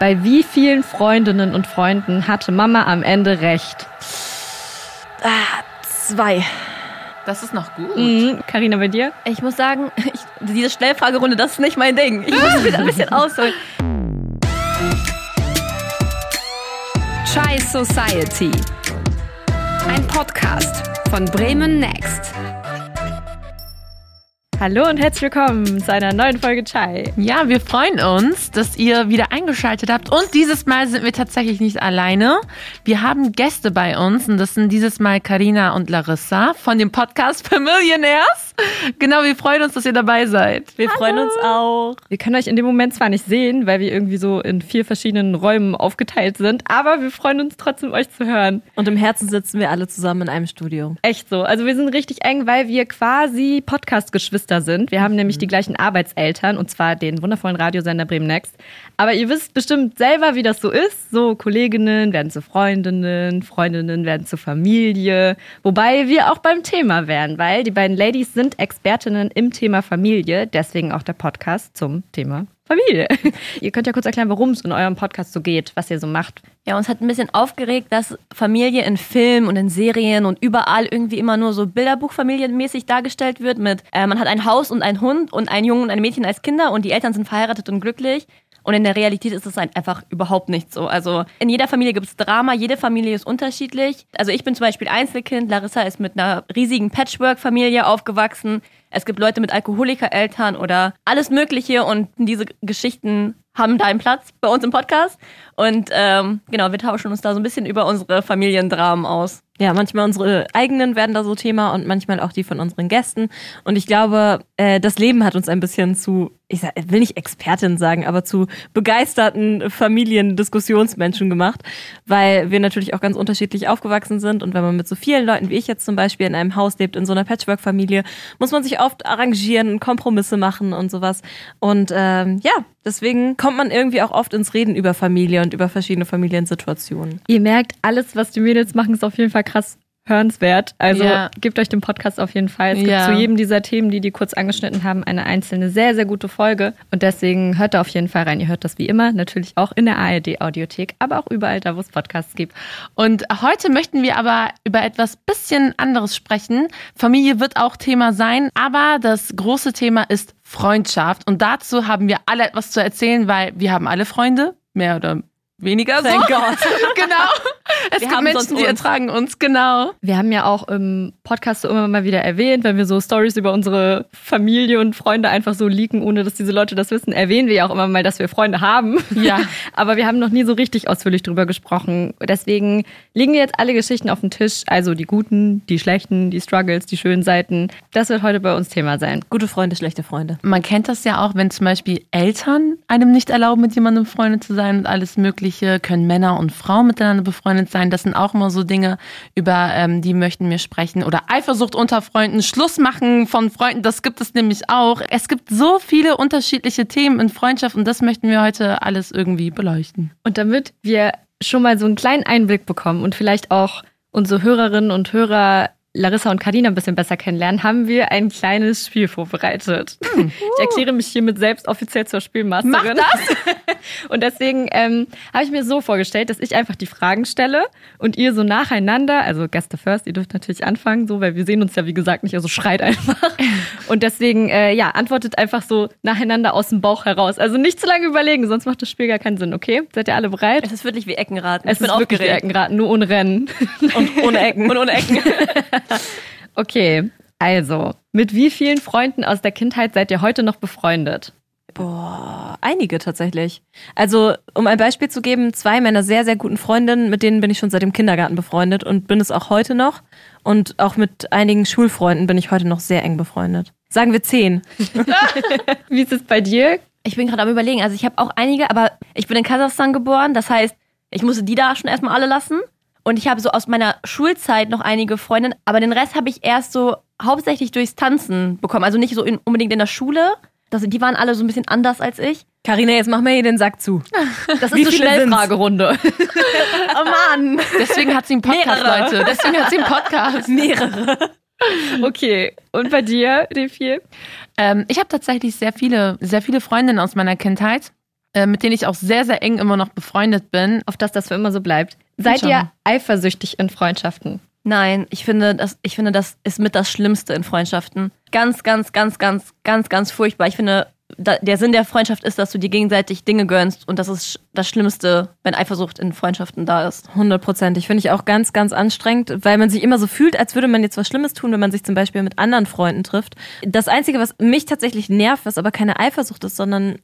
Bei wie vielen Freundinnen und Freunden hatte Mama am Ende recht? Ah, zwei. Das ist noch gut. Karina, bei dir? Ich muss sagen, ich, diese Schnellfragerunde, das ist nicht mein Ding. Ich muss wieder ein bisschen ausholen. Chai Society. Ein Podcast von Bremen Next. Hallo und herzlich willkommen zu einer neuen Folge Chai. Ja, wir freuen uns, dass ihr wieder eingeschaltet habt. Und dieses Mal sind wir tatsächlich nicht alleine. Wir haben Gäste bei uns und das sind dieses Mal Karina und Larissa von dem Podcast Familionaires. Genau, wir freuen uns, dass ihr dabei seid. Wir freuen uns auch. Wir können euch in dem Moment zwar nicht sehen, weil wir irgendwie so in vier verschiedenen Räumen aufgeteilt sind, aber wir freuen uns trotzdem, euch zu hören. Und im Herzen sitzen wir alle zusammen in einem Studio. Echt so. Also wir sind richtig eng, weil wir quasi Podcast-Geschwister sind. Wir haben nämlich die gleichen Arbeitseltern und zwar den wundervollen Radiosender Bremen Next. Aber ihr wisst bestimmt selber, wie das so ist. So Kolleginnen werden zu Freundinnen, Freundinnen werden zu Familie. Wobei wir auch beim Thema wären, weil die beiden Ladies sind Expertinnen im Thema Familie. Deswegen auch der Podcast zum Thema Familie. ihr könnt ja kurz erklären, worum es in eurem Podcast so geht, was ihr so macht. Ja, uns hat ein bisschen aufgeregt, dass Familie in Filmen und in Serien und überall irgendwie immer nur so Bilderbuchfamilienmäßig dargestellt wird mit, äh, man hat ein Haus und einen Hund und einen Jungen und ein Mädchen als Kinder und die Eltern sind verheiratet und glücklich. Und in der Realität ist es einfach überhaupt nicht so. Also in jeder Familie gibt es Drama, jede Familie ist unterschiedlich. Also ich bin zum Beispiel Einzelkind, Larissa ist mit einer riesigen Patchwork-Familie aufgewachsen. Es gibt Leute mit Alkoholikereltern oder alles Mögliche und diese Geschichten haben da einen Platz bei uns im Podcast. Und ähm, genau, wir tauschen uns da so ein bisschen über unsere Familiendramen aus. Ja, manchmal unsere eigenen werden da so Thema und manchmal auch die von unseren Gästen. Und ich glaube, äh, das Leben hat uns ein bisschen zu, ich sag, will nicht Expertin sagen, aber zu begeisterten Familiendiskussionsmenschen gemacht, weil wir natürlich auch ganz unterschiedlich aufgewachsen sind. Und wenn man mit so vielen Leuten wie ich jetzt zum Beispiel in einem Haus lebt, in so einer Patchwork-Familie, muss man sich oft arrangieren und Kompromisse machen und sowas. Und ähm, ja, deswegen kommt man irgendwie auch oft ins Reden über Familie und über verschiedene Familiensituationen. Ihr merkt, alles, was die Mädels machen, ist auf jeden Fall krass hörenswert. Also Ja. gebt euch den Podcast auf jeden Fall. Es gibt Ja. zu jedem dieser Themen, die die kurz angeschnitten haben, eine einzelne sehr, sehr gute Folge. Und deswegen hört da auf jeden Fall rein. Ihr hört das wie immer natürlich auch in der ARD-Audiothek, aber auch überall da, wo es Podcasts gibt. Und heute möchten wir aber über etwas bisschen anderes sprechen. Familie wird auch Thema sein, aber das große Thema ist Freundschaft. Und dazu haben wir alle etwas zu erzählen, weil wir haben alle Freunde, mehr oder weniger so. Thank God. genau. Es Wir gibt haben Menschen, die uns. ertragen uns, genau. Wir haben ja auch im Podcast so immer mal wieder erwähnt, wenn wir so Stories über unsere Familie und Freunde einfach so leaken, ohne dass diese Leute das wissen, erwähnen wir ja auch immer mal, dass wir Freunde haben. Ja. Aber wir haben noch nie so richtig ausführlich drüber gesprochen. Deswegen legen wir jetzt alle Geschichten auf den Tisch. Also die guten, die schlechten, die Struggles, die schönen Seiten. Das wird heute bei uns Thema sein. Gute Freunde, schlechte Freunde. Man kennt das ja auch, wenn zum Beispiel Eltern einem nicht erlauben, mit jemandem befreundet zu sein und alles Mögliche, können Männer und Frauen miteinander befreundet sein. Das sind auch immer so Dinge, über ähm, die möchten wir sprechen. Oder Eifersucht unter Freunden, Schluss machen von Freunden, das gibt es nämlich auch. Es gibt so viele unterschiedliche Themen in Freundschaft und das möchten wir heute alles irgendwie beleuchten. Und damit wir schon mal so einen kleinen Einblick bekommen und vielleicht auch unsere Hörerinnen und Hörer Larissa und Karina ein bisschen besser kennenlernen, haben wir ein kleines Spiel vorbereitet. Ich erkläre mich hiermit selbst offiziell zur Spielmasterin. Mach das! Und deswegen ähm, habe ich mir so vorgestellt, dass ich einfach die Fragen stelle und ihr so nacheinander, also Gäste first, ihr dürft natürlich anfangen, so, weil wir sehen uns ja wie gesagt nicht, also schreit einfach. Und deswegen, äh, ja, antwortet einfach so nacheinander aus dem Bauch heraus. Also nicht zu lange überlegen, sonst macht das Spiel gar keinen Sinn, okay? Seid ihr alle bereit? Es ist wirklich wie Eckenraten. Es ich bin ist wirklich wie aufgeregt. Eckenraten, nur ohne Rennen. Und ohne Ecken. Und ohne Ecken. Okay, also, mit wie vielen Freunden aus der Kindheit seid ihr heute noch befreundet? Boah, einige tatsächlich. Also, um ein Beispiel zu geben, zwei meiner sehr, sehr guten Freundinnen, mit denen bin ich schon seit dem Kindergarten befreundet und bin es auch heute noch. Und auch mit einigen Schulfreunden bin ich heute noch sehr eng befreundet. Sagen wir zehn. Wie ist es bei dir? Ich bin gerade am überlegen. Also ich habe auch einige, aber ich bin in Kasachstan geboren. Das heißt, ich musste die da schon erstmal alle lassen. Und ich habe so aus meiner Schulzeit noch einige Freundinnen, aber den Rest habe ich erst so hauptsächlich durchs Tanzen bekommen. Also nicht so in, unbedingt in der Schule. Das, die waren alle so ein bisschen anders als ich. Carina, jetzt mach mir hier den Sack zu. Das ist Wie eine viele sind's? Schnellfragerunde. Oh Mann! Deswegen hat sie einen Podcast, Mehrere. Leute. Deswegen hat sie einen Podcast. Mehrere. Okay, und bei dir, D4? Ähm, ich habe tatsächlich sehr viele, sehr viele Freundinnen aus meiner Kindheit. äh, mit denen ich auch sehr, sehr eng immer noch befreundet bin. Auf dass das für immer so bleibt. Seid ihr eifersüchtig in Freundschaften? Nein, ich finde, das, ich finde, das ist mit das Schlimmste in Freundschaften. Ganz, ganz, ganz, ganz, ganz, ganz furchtbar. Ich finde, da, der Sinn der Freundschaft ist, dass du dir gegenseitig Dinge gönnst und das ist das Schlimmste, wenn Eifersucht in Freundschaften da ist. 100 Prozent. Ich finde ich auch ganz, ganz anstrengend, weil man sich immer so fühlt, als würde man jetzt was Schlimmes tun, wenn man sich zum Beispiel mit anderen Freunden trifft. Das Einzige, was mich tatsächlich nervt, was aber keine Eifersucht ist, sondern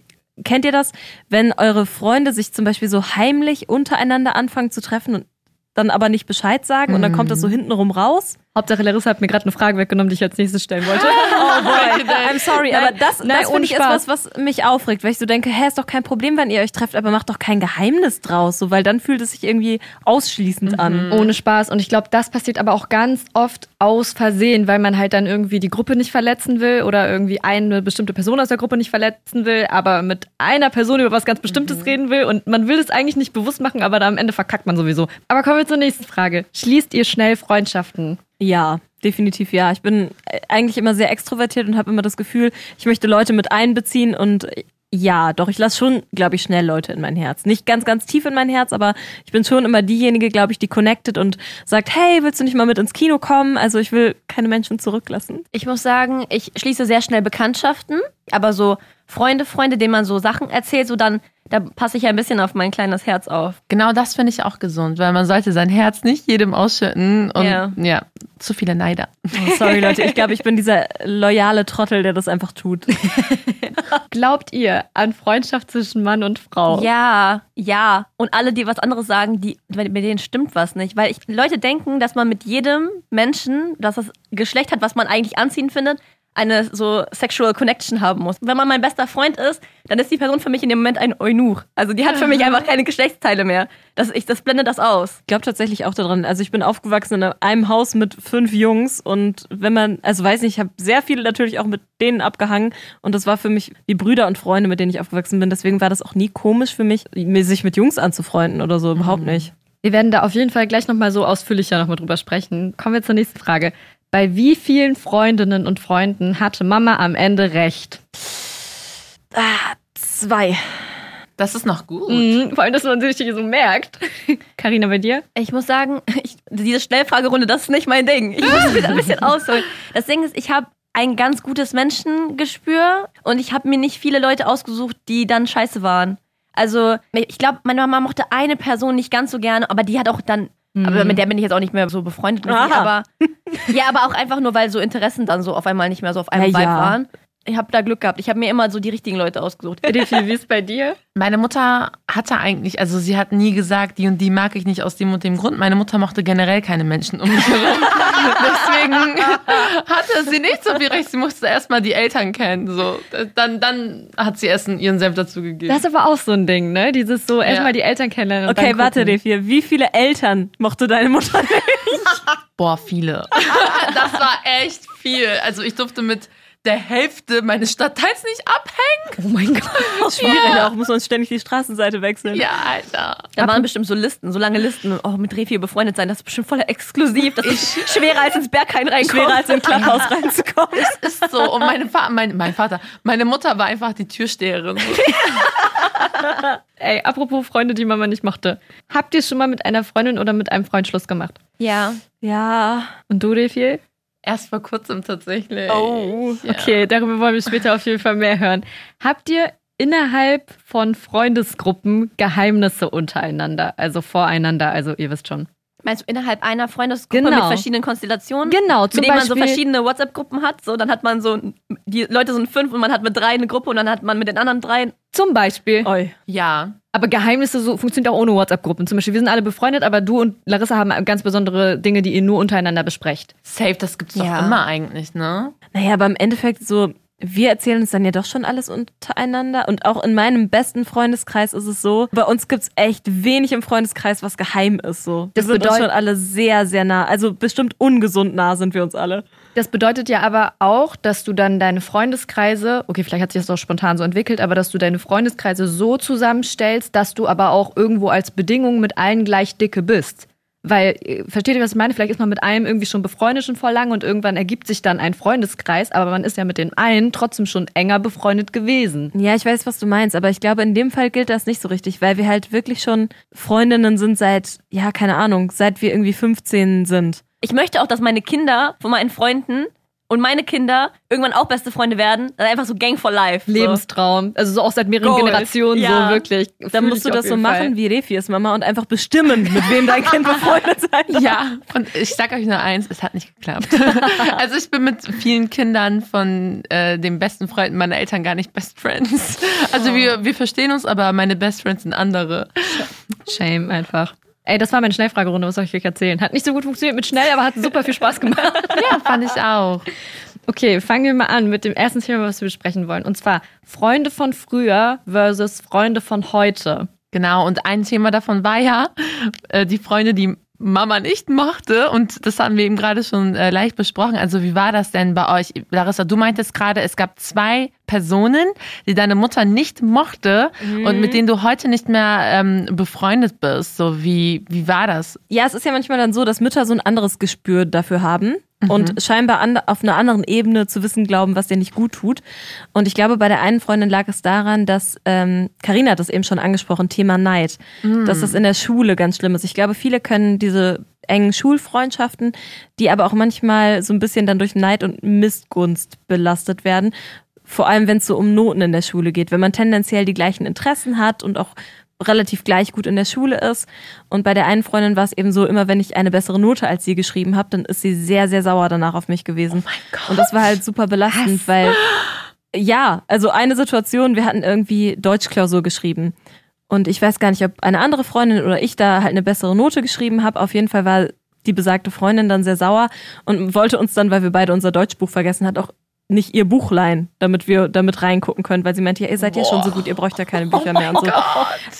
kennt ihr das, wenn eure Freunde sich zum Beispiel so heimlich untereinander anfangen zu treffen und dann aber nicht Bescheid sagen und dann kommt das so hintenrum raus? Hauptsache Larissa hat mir gerade eine Frage weggenommen, die ich als nächstes stellen wollte. Oh boy, I'm sorry, aber das, nein, das finde ich Spaß. etwas, was mich aufregt, weil ich so denke, hä, ist doch kein Problem, wenn ihr euch trefft, aber macht doch kein Geheimnis draus, so, weil dann fühlt es sich irgendwie ausschließend an. Ohne Spaß. Und ich glaube, das passiert aber auch ganz oft aus Versehen, weil man halt dann irgendwie die Gruppe nicht verletzen will oder irgendwie eine bestimmte Person aus der Gruppe nicht verletzen will, aber mit einer Person über was ganz Bestimmtes reden will und man will es eigentlich nicht bewusst machen, aber da am Ende verkackt man sowieso. Aber kommen wir zur nächsten Frage. Schließt ihr schnell Freundschaften? Ja, definitiv ja. Ich bin äh, eigentlich immer sehr extrovertiert und habe immer das Gefühl, ich möchte Leute mit einbeziehen und äh, ja, doch, ich lasse schon, glaube ich, schnell Leute in mein Herz. Nicht ganz, ganz tief in mein Herz, aber ich bin schon immer diejenige, glaube ich, die connected und sagt, hey, willst du nicht mal mit ins Kino kommen? Also ich will keine Menschen zurücklassen. Ich muss sagen, ich schließe sehr schnell Bekanntschaften, aber so Freunde, Freunde, denen man so Sachen erzählt, so dann, da passe ich ein bisschen auf mein kleines Herz auf. Genau das finde ich auch gesund, weil man sollte sein Herz nicht jedem ausschütten und Ja. ja, zu viele Neider. Oh, sorry, Leute, ich glaube, ich bin dieser loyale Trottel, der das einfach tut. Glaubt ihr an Freundschaft zwischen Mann und Frau? Ja, ja. Und alle, die was anderes sagen, die, mit denen stimmt was nicht. Weil ich, Leute denken, dass man mit jedem Menschen, das das Geschlecht hat, was man eigentlich anziehen findet, eine so sexual connection haben muss. Wenn man mein bester Freund ist, dann ist die Person für mich in dem Moment ein Eunuch. Also die hat für mich einfach keine Geschlechtsteile mehr. Das, ich, das blendet das aus. Ich glaube tatsächlich auch daran. Also ich bin aufgewachsen in einem Haus mit fünf Jungs und wenn man, also weiß nicht, ich habe sehr viele natürlich auch mit denen abgehangen und das war für mich wie Brüder und Freunde, mit denen ich aufgewachsen bin. Deswegen war das auch nie komisch für mich, sich mit Jungs anzufreunden oder so, überhaupt nicht. Wir werden da auf jeden Fall gleich nochmal so ausführlicher nochmal drüber sprechen. Kommen wir zur nächsten Frage. Bei wie vielen Freundinnen und Freunden hatte Mama am Ende recht? Zwei. Das ist noch gut. Mhm, vor allem, dass man sich so merkt. Karina, bei dir? Ich muss sagen, ich, diese Schnellfragerunde, das ist nicht mein Ding. Ich muss wieder ein bisschen ausholen. Das Ding ist, ich habe ein ganz gutes Menschengespür und ich habe mir nicht viele Leute ausgesucht, die dann scheiße waren. Also, ich glaube, meine Mama mochte eine Person nicht ganz so gerne, aber die hat auch dann. Aber mit der bin ich jetzt auch nicht mehr so befreundet. Mit Aha. aber, ja, aber auch einfach nur, weil so Interessen dann so auf einmal nicht mehr so auf einem Ja, Vibe ja. waren. Ich habe da Glück gehabt. Ich habe mir immer so die richtigen Leute ausgesucht. Refi, wie ist bei dir? Meine Mutter hatte eigentlich, also sie hat nie gesagt, die und die mag ich nicht aus dem und dem Grund. Meine Mutter mochte generell keine Menschen um mich herum. Deswegen hatte sie nicht so viel Recht. Sie musste erstmal die Eltern kennen. So. Dann, dann hat sie erst ihren Senf dazu gegeben. Das ist aber auch so ein Ding, ne? Dieses so erstmal die Eltern kennenlernen. Okay, dann warte. Refir. Wie viele Eltern mochte deine Mutter nicht? Boah, viele. das war echt viel. Also ich durfte mit der Hälfte meines Stadtteils nicht abhängen. Oh mein Gott. Schwierig, auch muss man ständig die Straßenseite wechseln. Ja, Alter. Da waren bestimmt so Listen, so lange Listen. Oh, mit Refi befreundet sein, das ist bestimmt voll exklusiv. Das ist schwerer als ins Berghain reinkommen. Schwerer als im Clubhaus reinzukommen. Ist so. Und meine Fa mein, mein Vater, meine Mutter war einfach die Türsteherin. Ey, apropos Freunde, die Mama nicht mochte. Habt ihr schon mal mit einer Freundin oder mit einem Freund Schluss gemacht? Ja. Ja. Und du, Refi? Erst vor kurzem tatsächlich. Oh. Ja. Okay, darüber wollen wir später auf jeden Fall mehr hören. Habt ihr innerhalb von Freundesgruppen Geheimnisse untereinander, also voreinander, also ihr wisst schon. Meinst du innerhalb einer Freundesgruppe Genau. mit verschiedenen Konstellationen? Genau, zum mit denen man so Beispiel- verschiedene WhatsApp-Gruppen hat. So, dann hat man so, die Leute sind fünf und man hat mit drei eine Gruppe und dann hat man mit den anderen drei. Zum Beispiel. Oi. Ja. Aber Geheimnisse so funktionieren auch ohne WhatsApp-Gruppen. Zum Beispiel, wir sind alle befreundet, aber du und Larissa haben ganz besondere Dinge, die ihr nur untereinander besprecht. Safe, das gibt's Ja. doch immer eigentlich, ne? Naja, aber im Endeffekt so, wir erzählen uns dann ja doch schon alles untereinander. Und auch in meinem besten Freundeskreis ist es so, bei uns gibt's echt wenig im Freundeskreis, was geheim ist. So. Wir Das sind uns schon alle sehr, sehr nah. Also bestimmt ungesund nah sind wir uns alle. Das bedeutet ja aber auch, dass du dann deine Freundeskreise, okay, vielleicht hat sich das auch spontan so entwickelt, aber dass du deine Freundeskreise so zusammenstellst, dass du aber auch irgendwo als Bedingung mit allen gleich dicke bist. Weil, äh, versteht ihr, was ich meine? Vielleicht ist man mit einem irgendwie schon befreundet schon vor lang und irgendwann ergibt sich dann ein Freundeskreis, aber man ist ja mit dem einen trotzdem schon enger befreundet gewesen. Ja, ich weiß, was du meinst, aber ich glaube, in dem Fall gilt das nicht so richtig, weil wir halt wirklich schon Freundinnen sind seit, ja, keine Ahnung, seit wir irgendwie 15 sind. Ich möchte auch, dass meine Kinder von meinen Freunden und meine Kinder irgendwann auch beste Freunde werden. Dann einfach so Gang for Life. So. Lebenstraum. Also so auch seit mehreren Gold. Generationen Ja. so wirklich. Dann musst du das so machen Fall. wie Refis Mama und einfach bestimmen, mit wem dein Kind befreundet sein darf. Ja, und ich sag euch nur eins, es hat nicht geklappt. also ich bin mit vielen Kindern von äh, den besten Freunden meiner Eltern gar nicht Best Friends. Also wir, wir verstehen uns, aber meine Best Friends sind andere. Shame einfach. Ey, das war meine Schnellfragerunde, was soll ich euch erzählen? Hat nicht so gut funktioniert mit schnell, aber hat super viel Spaß gemacht. Ja, fand ich auch. Okay, fangen wir mal an mit dem ersten Thema, was wir besprechen wollen. Und zwar Freunde von früher versus Freunde von heute. Genau, und ein Thema davon war ja äh, die Freunde, die Mama nicht mochte. Und das hatten wir eben gerade schon äh, leicht besprochen. Also wie war das denn bei euch? Larissa, du meintest gerade, es gab zwei Personen, die deine Mutter nicht mochte und mit denen du heute nicht mehr ähm, befreundet bist. So, wie, wie war das? Ja, es ist ja manchmal dann so, dass Mütter so ein anderes Gespür dafür haben und scheinbar an, auf einer anderen Ebene zu wissen glauben, was dir nicht gut tut. Und ich glaube, bei der einen Freundin lag es daran, dass ähm, Karina hat das eben schon angesprochen, Thema Neid, dass das in der Schule ganz schlimm ist. Ich glaube, viele können diese engen Schulfreundschaften, die aber auch manchmal so ein bisschen dann durch Neid und Missgunst belastet werden. Vor allem, wenn es so um Noten in der Schule geht, wenn man tendenziell die gleichen Interessen hat und auch relativ gleich gut in der Schule ist. Und bei der einen Freundin war es eben so, immer wenn ich eine bessere Note als sie geschrieben habe, dann ist sie sehr, sehr sauer danach auf mich gewesen. Oh mein Gott. Und das war halt super belastend, weil ja, also eine Situation, wir hatten irgendwie Deutschklausur geschrieben. Und ich weiß gar nicht, ob eine andere Freundin oder ich da halt eine bessere Note geschrieben habe. Auf jeden Fall war die besagte Freundin dann sehr sauer und wollte uns dann, weil wir beide unser Deutschbuch vergessen hat, auch nicht ihr Buch leihen, damit wir damit reingucken können, weil sie meinte, ja, ihr seid ja schon so gut, ihr braucht ja keine Bücher mehr und so.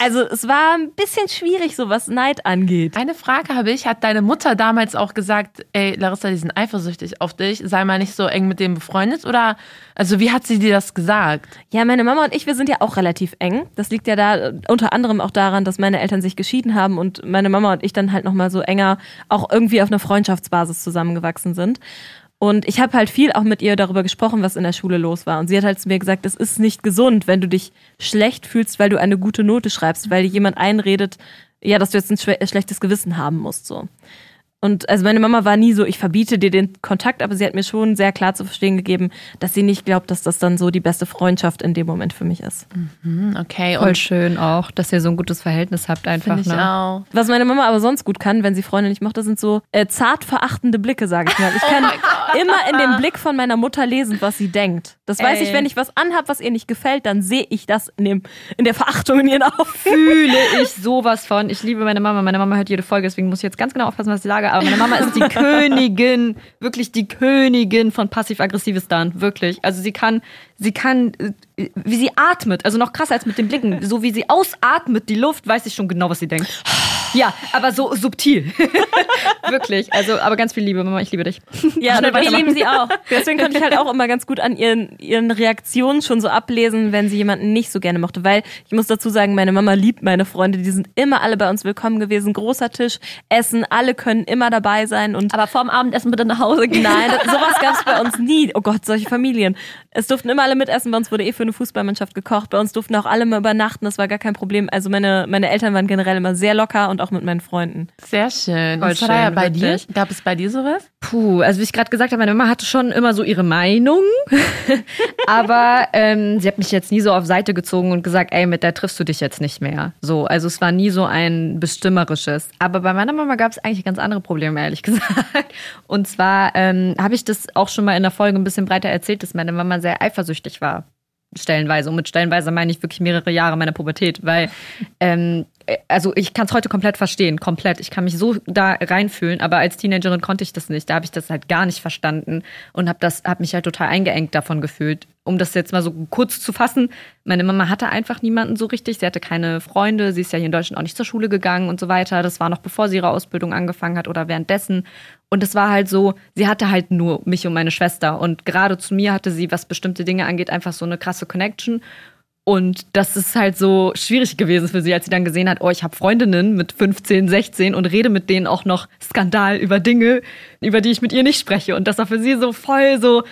Also es war ein bisschen schwierig, so was Neid angeht. Eine Frage habe ich. Hat deine Mutter damals auch gesagt, ey, Larissa, die sind eifersüchtig auf dich, sei mal nicht so eng mit dem befreundet? Oder, also wie hat sie dir das gesagt? Ja, meine Mama und ich, wir sind ja auch relativ eng. Das liegt ja da äh, unter anderem auch daran, dass meine Eltern sich geschieden haben und meine Mama und ich dann halt nochmal so enger auch irgendwie auf einer Freundschaftsbasis zusammengewachsen sind. Und ich habe halt viel auch mit ihr darüber gesprochen, was in der Schule los war. Und sie hat halt zu mir gesagt, es ist nicht gesund, wenn du dich schlecht fühlst, weil du eine gute Note schreibst, weil dir jemand einredet, ja, dass du jetzt ein schlechtes Gewissen haben musst. So. Und also meine Mama war nie so, ich verbiete dir den Kontakt, aber sie hat mir schon sehr klar zu verstehen gegeben, dass sie nicht glaubt, dass das dann so die beste Freundschaft in dem Moment für mich ist. Hm, okay, Voll und schön auch, dass ihr so ein gutes Verhältnis habt einfach. ich Ne? auch. Was meine Mama aber sonst gut kann, wenn sie Freunde nicht mochte, sind so äh, zart verachtende Blicke, sage ich mal. Ich kann immer in dem Blick von meiner Mutter lesen, was sie denkt. Das weiß ich, Ey. wenn ich was anhab, was ihr nicht gefällt, dann sehe ich das in, dem, in der Verachtung in ihren Augen. Fühle ich sowas von. Ich liebe meine Mama. Meine Mama hört jede Folge, deswegen muss ich jetzt ganz genau aufpassen, was ich sage. Aber meine Mama ist die Königin, wirklich die Königin von passiv-aggressives Stunt, wirklich. Also sie kann, sie kann, äh, wie sie atmet, also noch krasser als mit den Blicken, so wie sie ausatmet, die Luft, weiß ich schon genau, was sie denkt. Ja, aber so subtil. wirklich. Also, aber ganz viel Liebe, Mama, ich liebe dich. Ja, aber wir lieben sie auch. Deswegen konnte ich halt auch immer ganz gut an ihren, ihren Reaktionen schon so ablesen, wenn sie jemanden nicht so gerne mochte. Weil ich muss dazu sagen, meine Mama liebt meine Freunde. Die sind immer alle bei uns willkommen gewesen. Großer Tisch, Essen, alle können immer dabei sein. Und Aber vorm Abendessen bitte nach Hause gehen. Nein, das, sowas gab es bei uns nie. Oh Gott, solche Familien. Es durften immer alle mitessen. Bei uns wurde eh für eine Fußballmannschaft gekocht. Bei uns durften auch alle mal übernachten. Das war gar kein Problem. Also meine, meine Eltern waren generell immer sehr locker und auch mit meinen Freunden. Sehr schön. Voll und schön, bei dir? Gab es bei dir sowas? Puh, also wie ich gerade gesagt habe, meine Mama hatte schon immer so ihre Meinung, aber ähm, sie hat mich jetzt nie so auf Seite gezogen und gesagt, ey, mit der triffst du dich jetzt nicht mehr. So, also es war nie so ein bestimmerisches. Aber bei meiner Mama gab es eigentlich ganz andere Probleme, ehrlich gesagt. Und zwar ähm, habe ich das auch schon mal in der Folge ein bisschen breiter erzählt, dass meine Mama sehr eifersüchtig war. Stellenweise. Und mit stellenweise meine ich wirklich mehrere Jahre meiner Pubertät, weil ähm, also ich kann es heute komplett verstehen, komplett. Ich kann mich so da reinfühlen, aber als Teenagerin konnte ich das nicht. Da habe ich das halt gar nicht verstanden und habe habe mich halt total eingeengt davon gefühlt. Um das jetzt mal so kurz zu fassen, meine Mama hatte einfach niemanden so richtig. Sie hatte keine Freunde. Sie ist ja hier in Deutschland auch nicht zur Schule gegangen und so weiter. Das war noch bevor sie ihre Ausbildung angefangen hat oder währenddessen. Und es war halt so, sie hatte halt nur mich und meine Schwester. Und gerade zu mir hatte sie, was bestimmte Dinge angeht, einfach so eine krasse Connection. Und das ist halt so schwierig gewesen für sie, als sie dann gesehen hat, oh, ich habe Freundinnen mit 15, 16 und rede mit denen auch noch Skandal über Dinge, über die ich mit ihr nicht spreche. Und das war für sie so voll so,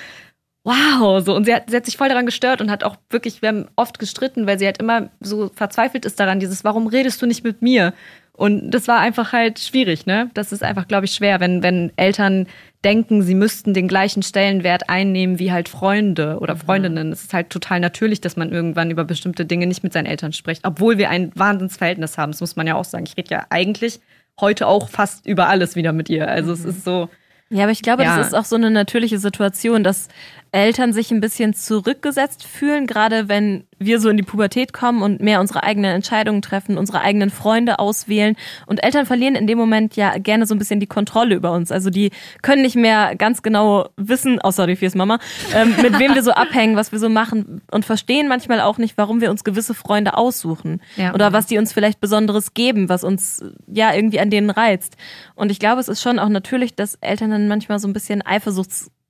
wow, so. Und sie hat, sie hat sich voll daran gestört und hat auch wirklich, wir haben oft gestritten, weil sie halt immer so verzweifelt ist daran, dieses, warum redest du nicht mit mir? Und das war einfach halt schwierig, ne? Das ist einfach, glaube ich, schwer, wenn, wenn Eltern denken, sie müssten den gleichen Stellenwert einnehmen wie halt Freunde oder Freundinnen. Es ist halt total natürlich, dass man irgendwann über bestimmte Dinge nicht mit seinen Eltern spricht, obwohl wir ein Wahnsinnsverhältnis haben. Das muss man ja auch sagen. Ich rede ja eigentlich heute auch fast über alles wieder mit ihr. Also es ist so. Ja, aber ich glaube, Ja. das ist auch so eine natürliche Situation, dass Eltern sich ein bisschen zurückgesetzt fühlen, gerade wenn wir so in die Pubertät kommen und mehr unsere eigenen Entscheidungen treffen, unsere eigenen Freunde auswählen. Und Eltern verlieren in dem Moment ja gerne so ein bisschen die Kontrolle über uns. Also die können nicht mehr ganz genau wissen, oh sorry, hier ist Mama, ähm, mit wem wir so abhängen, was wir so machen und verstehen manchmal auch nicht, warum wir uns gewisse Freunde aussuchen. Ja. Oder was die uns vielleicht Besonderes geben, was uns ja irgendwie an denen reizt. Und ich glaube, es ist schon auch natürlich, dass Eltern dann manchmal so ein bisschen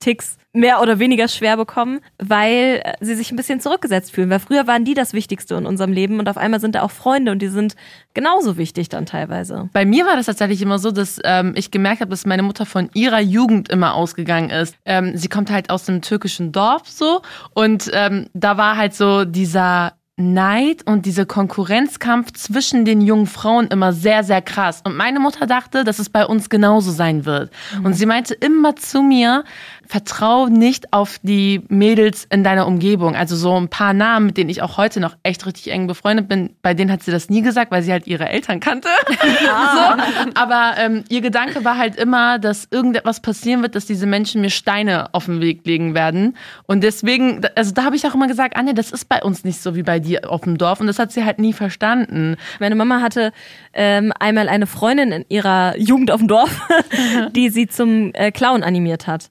Eifersuchtsticks mehr oder weniger schwer bekommen, weil äh, sie sich ein bisschen zurückgesetzt fühlen. Weil früher waren die das Wichtigste in unserem Leben und auf einmal sind da auch Freunde und die sind genauso wichtig dann teilweise. Bei mir war das tatsächlich immer so, dass ähm, ich gemerkt habe, dass meine Mutter von ihrer Jugend immer ausgegangen ist. Ähm, sie kommt halt aus einem türkischen Dorf so und ähm, da war halt so dieser Neid und dieser Konkurrenzkampf zwischen den jungen Frauen immer sehr, sehr krass. Und meine Mutter dachte, dass es bei uns genauso sein wird. Und sie meinte immer zu mir, vertrau nicht auf die Mädels in deiner Umgebung. Also so ein paar Namen, mit denen ich auch heute noch echt richtig eng befreundet bin, bei denen hat sie das nie gesagt, weil sie halt ihre Eltern kannte. so. Aber ähm, ihr Gedanke war halt immer, dass irgendetwas passieren wird, dass diese Menschen mir Steine auf den Weg legen werden. Und deswegen, also da habe ich auch immer gesagt, Anne, das ist bei uns nicht so wie bei dir auf dem Dorf. Und das hat sie halt nie verstanden. Meine Mama hatte ähm, einmal eine Freundin in ihrer Jugend auf dem Dorf, die sie zum äh, Clown animiert hat.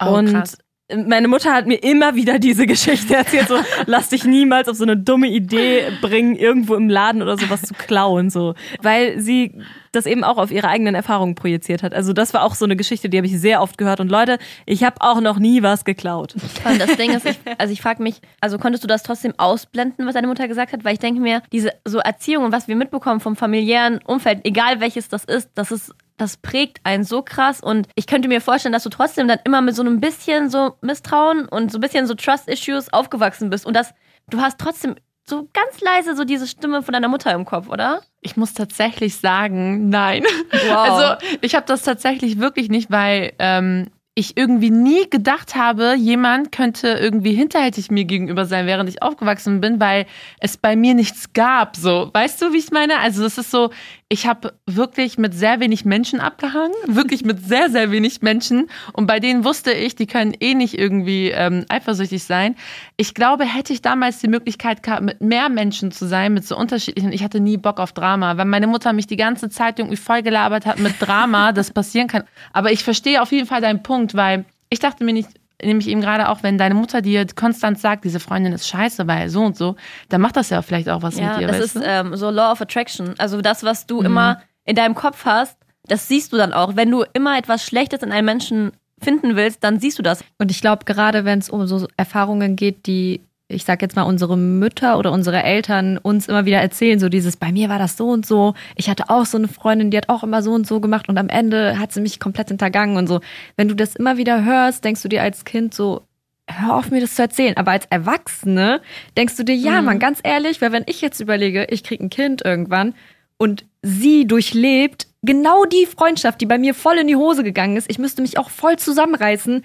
Oh, und krass. meine Mutter hat mir immer wieder diese Geschichte erzählt, so lass dich niemals auf so eine dumme Idee bringen, irgendwo im Laden oder sowas zu klauen, so, weil sie das eben auch auf ihre eigenen Erfahrungen projiziert hat. Also das war auch so eine Geschichte, die habe ich sehr oft gehört. Und Leute, ich habe auch noch nie was geklaut. Und das Ding ist, ich, also ich frage mich, also konntest du das trotzdem ausblenden, was deine Mutter gesagt hat? Weil ich denke mir, diese so Erziehung und was wir mitbekommen vom familiären Umfeld, egal welches das ist, das ist das prägt einen so krass und ich könnte mir vorstellen, dass du trotzdem dann immer mit so einem bisschen so Misstrauen und so ein bisschen so Trust-Issues aufgewachsen bist und dass du hast trotzdem so ganz leise so diese Stimme von deiner Mutter im Kopf, oder? Ich muss tatsächlich sagen, nein. Wow. Also ich habe das tatsächlich wirklich nicht, weil ähm, ich irgendwie nie gedacht habe, jemand könnte irgendwie hinterhältig mir gegenüber sein, während ich aufgewachsen bin, weil es bei mir nichts gab. So, weißt du, wie ich meine? Also das ist so, ich habe wirklich mit sehr wenig Menschen abgehangen, wirklich mit sehr, sehr wenig Menschen. Und bei denen wusste ich, die können eh nicht irgendwie ähm, eifersüchtig sein. Ich glaube, hätte ich damals die Möglichkeit gehabt, mit mehr Menschen zu sein, mit so unterschiedlichen, ich hatte nie Bock auf Drama, weil meine Mutter mich die ganze Zeit irgendwie voll gelabert hat mit Drama, das passieren kann. Aber ich verstehe auf jeden Fall deinen Punkt, weil ich dachte mir nicht, nämlich eben gerade auch, wenn deine Mutter dir konstant sagt, diese Freundin ist scheiße, weil so und so, dann macht das ja vielleicht auch was Ja, mit dir. das weißt ist du? ähm, so Law of Attraction. Also das, was du immer in deinem Kopf hast, das siehst du dann auch. Wenn du immer etwas Schlechtes in einem Menschen finden willst, dann siehst du das. Und ich glaube, gerade wenn es um so Erfahrungen geht, die, ich sag jetzt mal, unsere Mütter oder unsere Eltern uns immer wieder erzählen, so dieses, bei mir war das so und so, ich hatte auch so eine Freundin, die hat auch immer so und so gemacht und am Ende hat sie mich komplett hintergangen und so. Wenn du das immer wieder hörst, denkst du dir als Kind so, hör auf mir das zu erzählen. Aber als Erwachsene denkst du dir, ja, Mann, ganz ehrlich, weil wenn ich jetzt überlege, ich krieg ein Kind irgendwann und sie durchlebt genau die Freundschaft, die bei mir voll in die Hose gegangen ist, ich müsste mich auch voll zusammenreißen,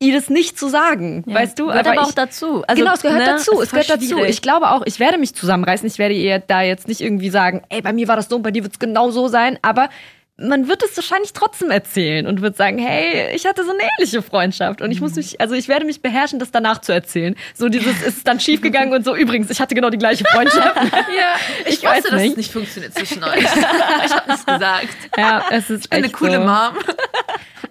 ihr das nicht zu sagen, weißt du? Gehört aber, ich, auch dazu. Also, genau, es gehört ne, dazu. Es gehört dazu. schwierig. Ich glaube auch, ich werde mich zusammenreißen. Ich werde ihr da jetzt nicht irgendwie sagen, ey, bei mir war das so, bei dir wird es genau so sein. Aber man wird es wahrscheinlich trotzdem erzählen und wird sagen, hey, ich hatte so eine ähnliche Freundschaft und ich muss mich, also ich werde mich beherrschen, das danach zu erzählen. So dieses ist dann schiefgegangen und so. Übrigens, ich hatte genau die gleiche Freundschaft. ja, ich, Ich weiß wusste, dass nicht. es nicht funktioniert zwischen euch. ich habe nichts gesagt. ja, es ist Ich bin eine coole so. Mom.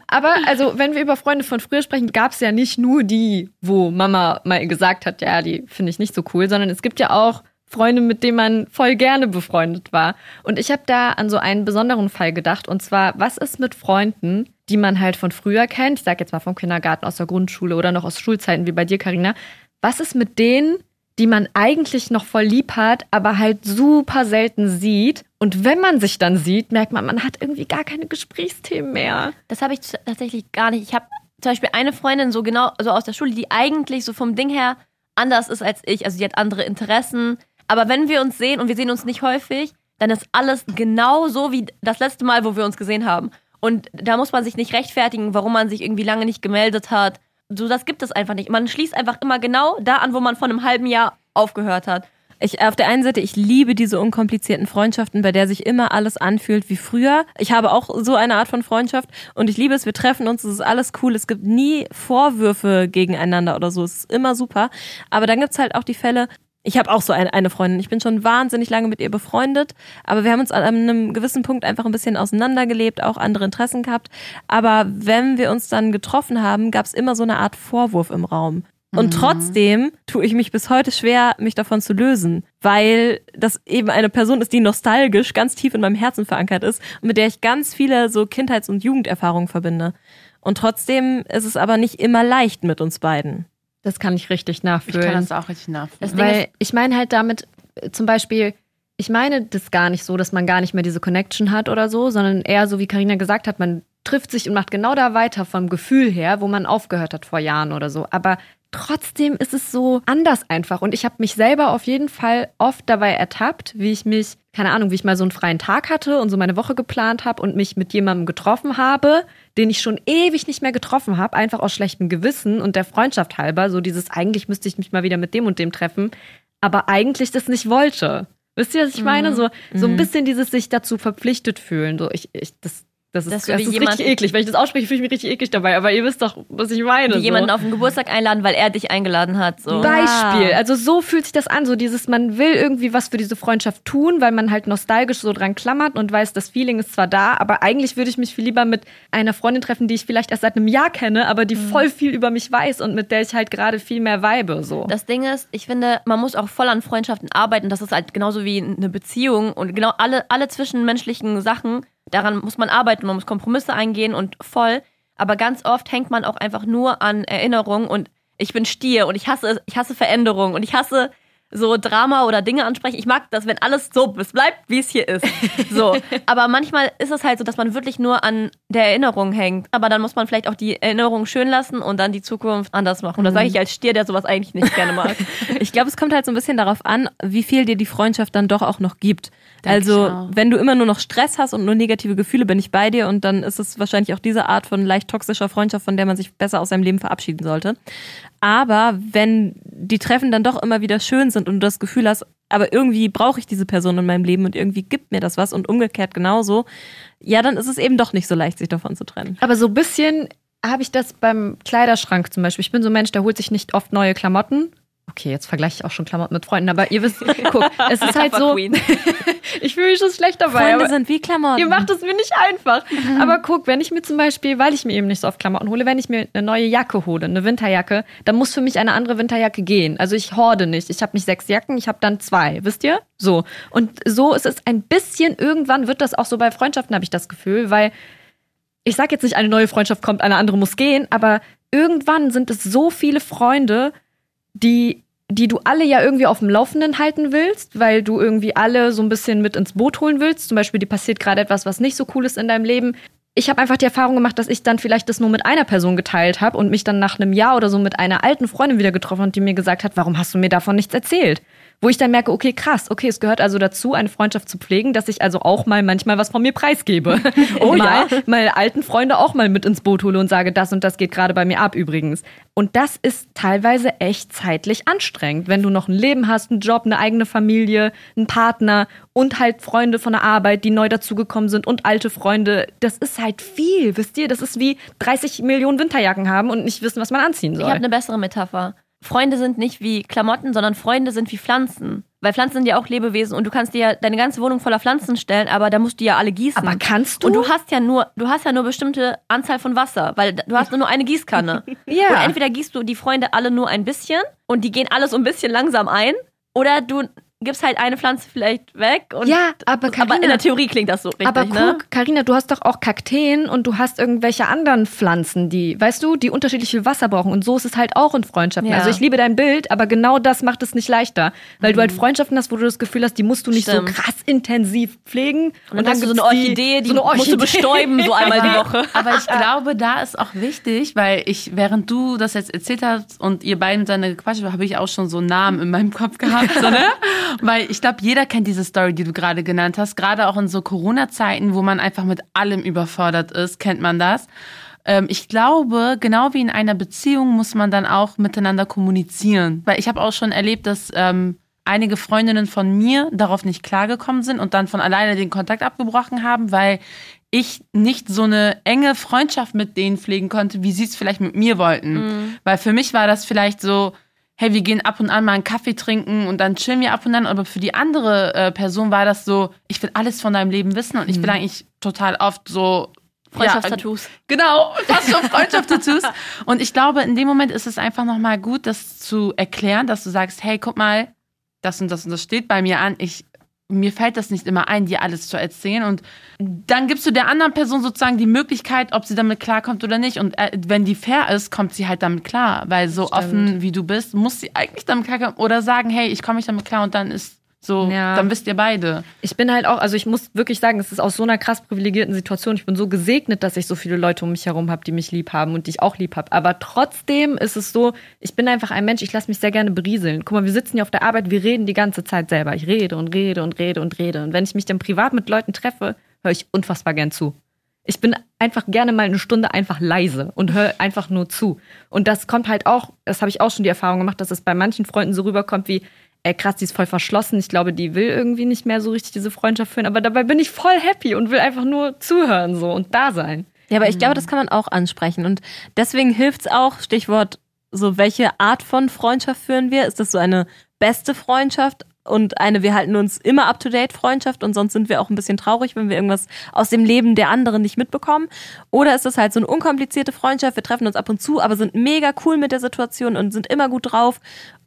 Aber also, wenn wir über Freunde von früher sprechen, gab es ja nicht nur die, wo Mama mal gesagt hat, ja, die finde ich nicht so cool, sondern es gibt ja auch Freunde, mit denen man voll gerne befreundet war. Und ich habe da an so einen besonderen Fall gedacht. Und zwar, was ist mit Freunden, die man halt von früher kennt? Ich sag jetzt mal vom Kindergarten, aus der Grundschule oder noch aus Schulzeiten wie bei dir, Karina. Was ist mit denen, die man eigentlich noch voll lieb hat, aber halt super selten sieht. Und wenn man sich dann sieht, merkt man, man hat irgendwie gar keine Gesprächsthemen mehr. Das habe ich tatsächlich gar nicht. Ich habe zum Beispiel eine Freundin so genau, so aus der Schule, die eigentlich so vom Ding her anders ist als ich. Also die hat andere Interessen. Aber wenn wir uns sehen und wir sehen uns nicht häufig, dann ist alles genau so wie das letzte Mal, wo wir uns gesehen haben. Und da muss man sich nicht rechtfertigen, warum man sich irgendwie lange nicht gemeldet hat. So, das gibt es einfach nicht. Man schließt einfach immer genau da an, wo man vor einem halben Jahr aufgehört hat. Ich, auf der einen Seite, ich liebe diese unkomplizierten Freundschaften, bei der sich immer alles anfühlt wie früher. Ich habe auch so eine Art von Freundschaft und ich liebe es, wir treffen uns, es ist alles cool, es gibt nie Vorwürfe gegeneinander oder so, es ist immer super. Aber dann gibt's halt auch die Fälle, ich habe auch so eine, eine Freundin, ich bin schon wahnsinnig lange mit ihr befreundet, aber wir haben uns an einem gewissen Punkt einfach ein bisschen auseinandergelebt, auch andere Interessen gehabt. Aber wenn wir uns dann getroffen haben, gab's immer so eine Art Vorwurf im Raum. Und trotzdem tue ich mich bis heute schwer, mich davon zu lösen, weil das eben eine Person ist, die nostalgisch ganz tief in meinem Herzen verankert ist und mit der ich ganz viele so Kindheits- und Jugenderfahrungen verbinde. Und trotzdem ist es aber nicht immer leicht mit uns beiden. Das kann ich richtig Ich nachfühlen. kann das auch richtig nachfühlen. Weil ich meine halt damit äh, zum Beispiel, ich meine das gar nicht so, dass man gar nicht mehr diese Connection hat oder so, sondern eher so, wie Karina gesagt hat, man trifft sich und macht genau da weiter vom Gefühl her, wo man aufgehört hat vor Jahren oder so. Aber trotzdem ist es so anders einfach. Und ich habe mich selber auf jeden Fall oft dabei ertappt, wie ich mich, keine Ahnung, wie ich mal so einen freien Tag hatte und so meine Woche geplant habe und mich mit jemandem getroffen habe, den ich schon ewig nicht mehr getroffen habe, einfach aus schlechtem Gewissen und der Freundschaft halber, so dieses eigentlich müsste ich mich mal wieder mit dem und dem treffen, aber eigentlich das nicht wollte. Wisst ihr, was ich meine? So, so ein bisschen dieses sich dazu verpflichtet fühlen. So, ich, ich, das, das ist, das wie ist richtig eklig. Wenn ich das ausspreche, fühle ich mich richtig eklig dabei. Aber ihr wisst doch, was ich meine. Wie jemanden so. auf den Geburtstag einladen, weil er dich eingeladen hat. So. Beispiel. Also so fühlt sich das an. So dieses, man will irgendwie was für diese Freundschaft tun, weil man halt nostalgisch so dran klammert und weiß, das Feeling ist zwar da, aber eigentlich würde ich mich viel lieber mit einer Freundin treffen, die ich vielleicht erst seit einem Jahr kenne, aber die voll viel über mich weiß und mit der ich halt gerade viel mehr vibe. So. Das Ding ist, ich finde, man muss auch voll an Freundschaften arbeiten. Das ist halt genauso wie eine Beziehung und genau alle, alle zwischenmenschlichen Sachen, daran muss man arbeiten, man muss Kompromisse eingehen und voll. Aber ganz oft hängt man auch einfach nur an Erinnerungen und ich bin Stier und ich hasse ich hasse Veränderungen und ich hasse so Drama oder Dinge ansprechen. Ich mag das, wenn alles so es bleibt, wie es hier ist. So. Aber manchmal ist es halt so, dass man wirklich nur an der Erinnerung hängt. Aber dann muss man vielleicht auch die Erinnerung schön lassen und dann die Zukunft anders machen. Und das sage ich als Stier, der sowas eigentlich nicht gerne mag. Ich glaube, es kommt halt so ein bisschen darauf an, wie viel dir die Freundschaft dann doch auch noch gibt. Denk also, wenn du immer nur noch Stress hast und nur negative Gefühle, bin ich bei dir und dann ist es wahrscheinlich auch diese Art von leicht toxischer Freundschaft, von der man sich besser aus seinem Leben verabschieden sollte. Aber wenn die Treffen dann doch immer wieder schön sind und du das Gefühl hast, aber irgendwie brauche ich diese Person in meinem Leben und irgendwie gibt mir das was und umgekehrt genauso, ja, dann ist es eben doch nicht so leicht, sich davon zu trennen. Aber so ein bisschen habe ich das beim Kleiderschrank zum Beispiel. Ich bin so ein Mensch, der holt sich nicht oft neue Klamotten. Okay, jetzt vergleiche ich auch schon Klamotten mit Freunden, aber ihr wisst, guck, es ist halt so, ich fühle mich schon schlecht dabei. Freunde sind wie Klamotten. ihr macht es mir nicht einfach. Aber guck, wenn ich mir zum Beispiel, weil ich mir eben nicht so oft Klamotten hole, wenn ich mir eine neue Jacke hole, eine Winterjacke, dann muss für mich eine andere Winterjacke gehen. Also ich horde nicht. Ich habe nicht sechs Jacken, ich habe dann zwei, wisst ihr? So. Und so ist es ein bisschen, irgendwann wird das auch so bei Freundschaften, habe ich das Gefühl, weil ich sag jetzt nicht, eine neue Freundschaft kommt, eine andere muss gehen, aber irgendwann sind es so viele Freunde, die, die du alle ja irgendwie auf dem Laufenden halten willst, weil du irgendwie alle so ein bisschen mit ins Boot holen willst. Zum Beispiel, dir passiert gerade etwas, was nicht so cool ist in deinem Leben. Ich habe einfach die Erfahrung gemacht, dass ich dann vielleicht das nur mit einer Person geteilt habe und mich dann nach einem Jahr oder so mit einer alten Freundin wieder getroffen und die mir gesagt hat, warum hast du mir davon nichts erzählt? Wo ich dann merke, okay, krass, okay, es gehört also dazu, eine Freundschaft zu pflegen, dass ich also auch mal manchmal was von mir preisgebe. Oh mal, ja. mal alten Freunde auch mal mit ins Boot hole und sage, das und das geht gerade bei mir ab übrigens. Und das ist teilweise echt zeitlich anstrengend, wenn du noch ein Leben hast, einen Job, eine eigene Familie, einen Partner und halt Freunde von der Arbeit, die neu dazugekommen sind und alte Freunde. Das ist halt viel, wisst ihr? Das ist wie 30 Millionen Winterjacken haben und nicht wissen, was man anziehen Ich soll. habe eine bessere Metapher. Freunde sind nicht wie Klamotten, sondern Freunde sind wie Pflanzen. Weil Pflanzen sind ja auch Lebewesen und du kannst dir deine ganze Wohnung voller Pflanzen stellen, aber da musst du ja alle gießen. Aber kannst du? Und du hast ja nur, du hast ja nur bestimmte Anzahl von Wasser, weil du hast nur eine Gießkanne. Ja. Und entweder gießt du die Freunde alle nur ein bisschen und die gehen alle so ein bisschen langsam ein, oder du gibst halt eine Pflanze vielleicht weg. Und, Ja, aber aber Carina- in der Theorie klingt das so richtig, Aber ne? guck, Karina, du hast doch auch Kakteen und du hast irgendwelche anderen Pflanzen, die, weißt du, die unterschiedlich viel Wasser brauchen. Und so ist es halt auch in Freundschaften. Ja. Also ich liebe dein Bild, aber genau das macht es nicht leichter. Weil du halt Freundschaften hast, wo du das Gefühl hast, die musst du nicht Stimmt. so krass intensiv pflegen. Und dann hast du so eine Orchidee, die so eine musst du Orchidee. bestäuben, so einmal die Woche. Aber ich glaube, da ist auch wichtig, weil ich, während du das jetzt erzählt hast und ihr beiden miteinander gequatscht habt, habe ich auch schon so Namen in meinem Kopf gehabt. So, ne? Weil ich glaube, jeder kennt diese Story, die du gerade genannt hast. Gerade auch in so Corona-Zeiten, wo man einfach mit allem überfordert ist, kennt man das. Ähm, ich glaube, genau wie in einer Beziehung muss man dann auch miteinander kommunizieren. Weil ich habe auch schon erlebt, dass ähm, einige Freundinnen von mir darauf nicht klargekommen sind und dann von alleine den Kontakt abgebrochen haben, weil ich nicht so eine enge Freundschaft mit denen pflegen konnte, wie sie es vielleicht mit mir wollten. Weil für mich war das vielleicht so, hey, wir gehen ab und an mal einen Kaffee trinken und dann chillen wir ab und an. Aber für die andere äh, Person war das so, ich will alles von deinem Leben wissen und ich will eigentlich total oft so Freundschaftstattoos. Ja, genau, fast schon Freundschaftstattoos. Und ich glaube, in dem Moment ist es einfach nochmal gut, das zu erklären, dass du sagst, hey, guck mal, das und das und das steht bei mir an. Ich, mir fällt das nicht immer ein, dir alles zu erzählen. Und dann gibst du der anderen Person sozusagen die Möglichkeit, ob sie damit klarkommt oder nicht. Und äh, wenn die fair ist, kommt sie halt damit klar. Weil so offen wie du bist, muss sie eigentlich damit klarkommen. Oder sagen, hey, ich komme nicht damit klar und dann ist so, Ja. dann wisst ihr beide. Ich bin halt auch, also ich muss wirklich sagen, es ist aus so einer krass privilegierten Situation. Ich bin so gesegnet, dass ich so viele Leute um mich herum habe, die mich lieb haben und die ich auch lieb habe. Aber trotzdem ist es so, ich bin einfach ein Mensch, ich lasse mich sehr gerne berieseln. Guck mal, wir sitzen hier auf der Arbeit, wir reden die ganze Zeit selber. Ich rede und rede und rede und rede. Und wenn ich mich dann privat mit Leuten treffe, höre ich unfassbar gern zu. Ich bin einfach gerne mal eine Stunde einfach leise und höre einfach nur zu. Und das kommt halt auch, das habe ich auch schon die Erfahrung gemacht, dass es bei manchen Freunden so rüberkommt wie, ey krass, die ist voll verschlossen. Ich glaube, die will irgendwie nicht mehr so richtig diese Freundschaft führen. Aber dabei bin ich voll happy und will einfach nur zuhören so und da sein. Ja, aber ich glaube, das kann man auch ansprechen. Und deswegen hilft's auch, Stichwort, so welche Art von Freundschaft führen wir? Ist das so eine beste Freundschaft und eine, wir halten uns immer up-to-date Freundschaft und sonst sind wir auch ein bisschen traurig, wenn wir irgendwas aus dem Leben der anderen nicht mitbekommen? Oder ist das halt so eine unkomplizierte Freundschaft, wir treffen uns ab und zu, aber sind mega cool mit der Situation und sind immer gut drauf?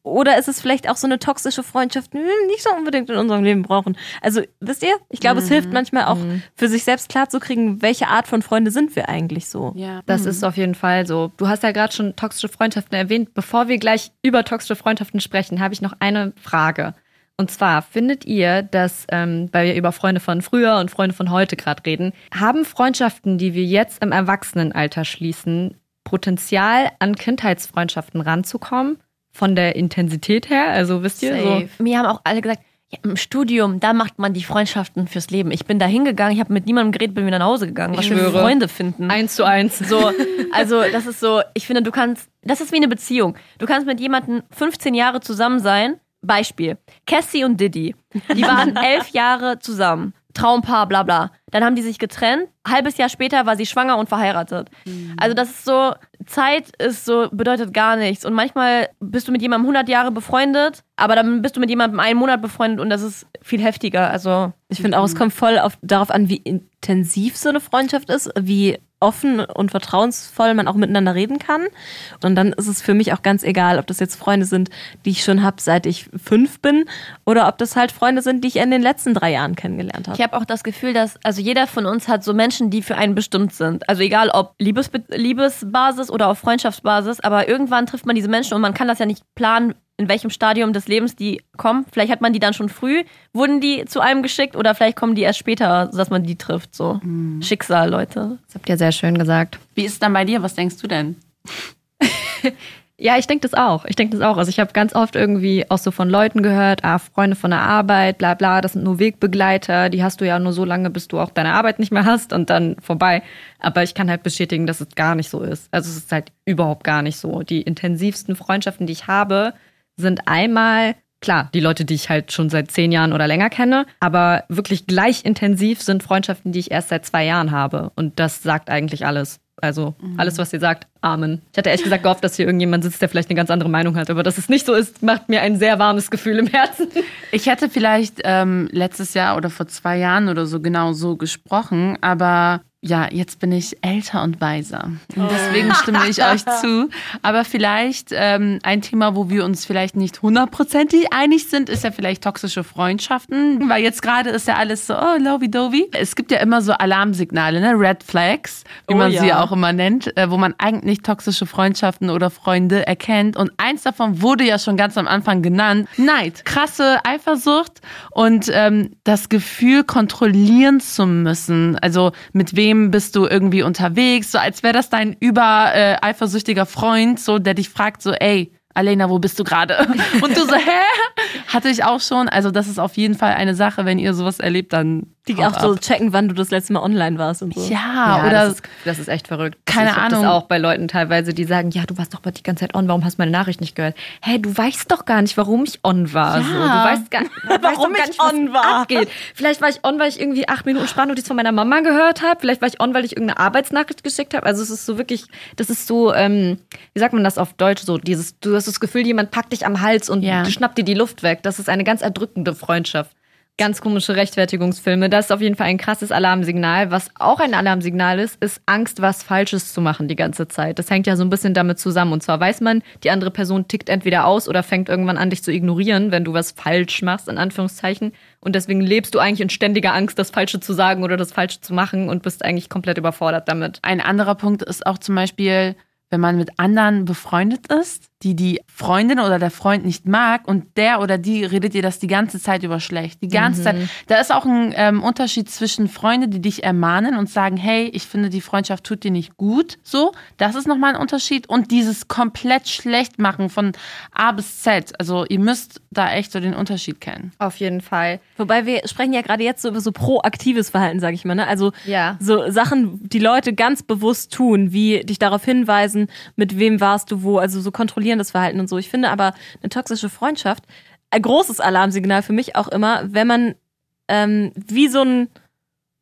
Oder ist es vielleicht auch so eine toxische Freundschaft, die wir nicht so unbedingt in unserem Leben brauchen? Also, wisst ihr? Ich glaube, es hilft manchmal auch für sich selbst klarzukriegen, welche Art von Freunde sind wir eigentlich so. Ja. Das ist auf jeden Fall so. Du hast ja gerade schon toxische Freundschaften erwähnt. Bevor wir gleich über toxische Freundschaften sprechen, habe ich noch eine Frage. Und zwar, findet ihr, dass, ähm, weil wir über Freunde von früher und Freunde von heute gerade reden, haben Freundschaften, die wir jetzt im Erwachsenenalter schließen, Potenzial, an Kindheitsfreundschaften ranzukommen? Von der Intensität her? Also wisst ihr, so. Mir haben auch alle gesagt, ja, im Studium, da macht man die Freundschaften fürs Leben. Ich bin da hingegangen, ich habe mit niemandem geredet, bin wieder nach Hause gegangen. Was Ich für. Freunde finden. Eins zu eins. So, also das ist so, ich finde, du kannst, das ist wie eine Beziehung. Du kannst mit jemandem 15 Jahre zusammen sein. Beispiel, Cassie und Diddy. Die waren elf Jahre zusammen. Traumpaar, bla bla. Dann haben die sich getrennt. Halbes Jahr später war sie schwanger und verheiratet. Also das ist so, Zeit ist so, bedeutet gar nichts. Und manchmal bist du mit jemandem 100 Jahre befreundet, aber dann bist du mit jemandem einen Monat befreundet und das ist viel heftiger. Also Ich finde auch, es kommt voll auf, darauf an, wie intensiv so eine Freundschaft ist, wie offen und vertrauensvoll man auch miteinander reden kann. Und dann ist es für mich auch ganz egal, ob das jetzt Freunde sind, die ich schon habe, seit ich fünf bin, oder ob das halt Freunde sind, die ich in den letzten drei Jahren kennengelernt habe. Ich habe auch das Gefühl, dass also jeder von uns hat so Menschen, die für einen bestimmt sind. Also egal ob Liebesbe Liebesbasis oder auf Freundschaftsbasis, aber irgendwann trifft man diese Menschen und man kann das ja nicht planen, in welchem Stadium des Lebens die kommen. Vielleicht hat man die dann schon früh, wurden die zu einem geschickt oder vielleicht kommen die erst später, dass man die trifft. So Schicksal, Leute. Das habt ihr sehr schön gesagt. Wie ist es dann bei dir? Was denkst du denn? Ja, ich denke das auch. Ich denke das auch. Also ich habe ganz oft irgendwie auch so von Leuten gehört, ah, Freunde von der Arbeit, bla bla, das sind nur Wegbegleiter, die hast du ja nur so lange, bis du auch deine Arbeit nicht mehr hast und dann vorbei. Aber ich kann halt bestätigen, dass es gar nicht so ist. Also es ist halt überhaupt gar nicht so. Die intensivsten Freundschaften, die ich habe, sind einmal, klar, die Leute, die ich halt schon seit zehn Jahren oder länger kenne, aber wirklich gleich intensiv sind Freundschaften, die ich erst seit zwei Jahren habe. Und das sagt eigentlich alles. Also alles, was ihr sagt, Amen. Ich hatte ehrlich gesagt gehofft, dass hier irgendjemand sitzt, der vielleicht eine ganz andere Meinung hat. Aber dass es nicht so ist, macht mir ein sehr warmes Gefühl im Herzen. Ich hätte vielleicht ähm, letztes Jahr oder vor zwei Jahren oder so genau so gesprochen, aber ja, jetzt bin ich älter und weiser. Und deswegen stimme ich euch zu. Aber vielleicht ähm, ein Thema, wo wir uns vielleicht nicht hundertprozentig einig sind, ist ja vielleicht toxische Freundschaften. Weil jetzt gerade ist ja alles so, oh, lovey-dovey. Es gibt ja immer so Alarmsignale, ne? Red Flags, wie Oh man ja. sie auch immer nennt, äh, wo man eigentlich toxische Freundschaften oder Freunde erkennt. Und eins davon wurde ja schon ganz am Anfang genannt. Neid, krasse Eifersucht und ähm, das Gefühl, kontrollieren zu müssen. Also mit wem bist du irgendwie unterwegs, so als wäre das dein über äh, eifersüchtiger Freund, so der dich fragt, so, ey, Alena, wo bist du gerade? Und du so, hä? Hatte ich auch schon. Also das ist auf jeden Fall eine Sache, wenn ihr sowas erlebt, dann Die haut auch so ab. checken, wann du das letzte Mal online warst und so. Ja, oder das ist, das ist echt verrückt. Keine ich Ahnung. Das auch bei Leuten teilweise, die sagen, ja, du warst doch die ganze Zeit on, warum hast du meine Nachricht nicht gehört? Hä, du weißt doch gar nicht, warum ich on war. Ja. So. Du weißt gar, weißt Warum doch gar ich nicht, was on war. Abgeht. Vielleicht war ich on, weil ich irgendwie acht Minuten Sprachnotiz von meiner Mama gehört habe. Vielleicht war ich on, weil ich irgendeine Arbeitsnachricht geschickt habe. Also es ist so wirklich, das ist so, ähm, wie sagt man das auf Deutsch so, dieses, du hast das Gefühl, jemand packt dich am Hals und Ja. schnappt dir die Luft weg. Das ist eine ganz erdrückende Freundschaft. Ganz komische Rechtfertigungsfilme. Das ist auf jeden Fall ein krasses Alarmsignal. Was auch ein Alarmsignal ist, ist Angst, was Falsches zu machen die ganze Zeit. Das hängt ja so ein bisschen damit zusammen. Und zwar weiß man, die andere Person tickt entweder aus oder fängt irgendwann an, dich zu ignorieren, wenn du was falsch machst, in Anführungszeichen. Und deswegen lebst du eigentlich in ständiger Angst, das Falsche zu sagen oder das Falsche zu machen und bist eigentlich komplett überfordert damit. Ein anderer Punkt ist auch zum Beispiel, wenn man mit anderen befreundet ist, die die Freundin oder der Freund nicht mag und der oder die redet ihr das die ganze Zeit über schlecht. Die ganze Zeit. Da ist auch ein ähm, Unterschied zwischen Freunde, die dich ermahnen und sagen, hey, ich finde, die Freundschaft tut dir nicht gut. So, das ist nochmal ein Unterschied. Und dieses komplett schlecht machen von A bis Z. Also ihr müsst da echt so den Unterschied kennen. Auf jeden Fall. Wobei wir sprechen ja gerade jetzt so über so proaktives Verhalten, sage ich mal. Ne? Also Ja. so Sachen, die Leute ganz bewusst tun, wie dich darauf hinweisen, mit wem warst du wo, also so kontrollierendes Verhalten und so. Ich finde aber eine toxische Freundschaft, ein großes Alarmsignal für mich auch immer, wenn man ähm, wie so ein,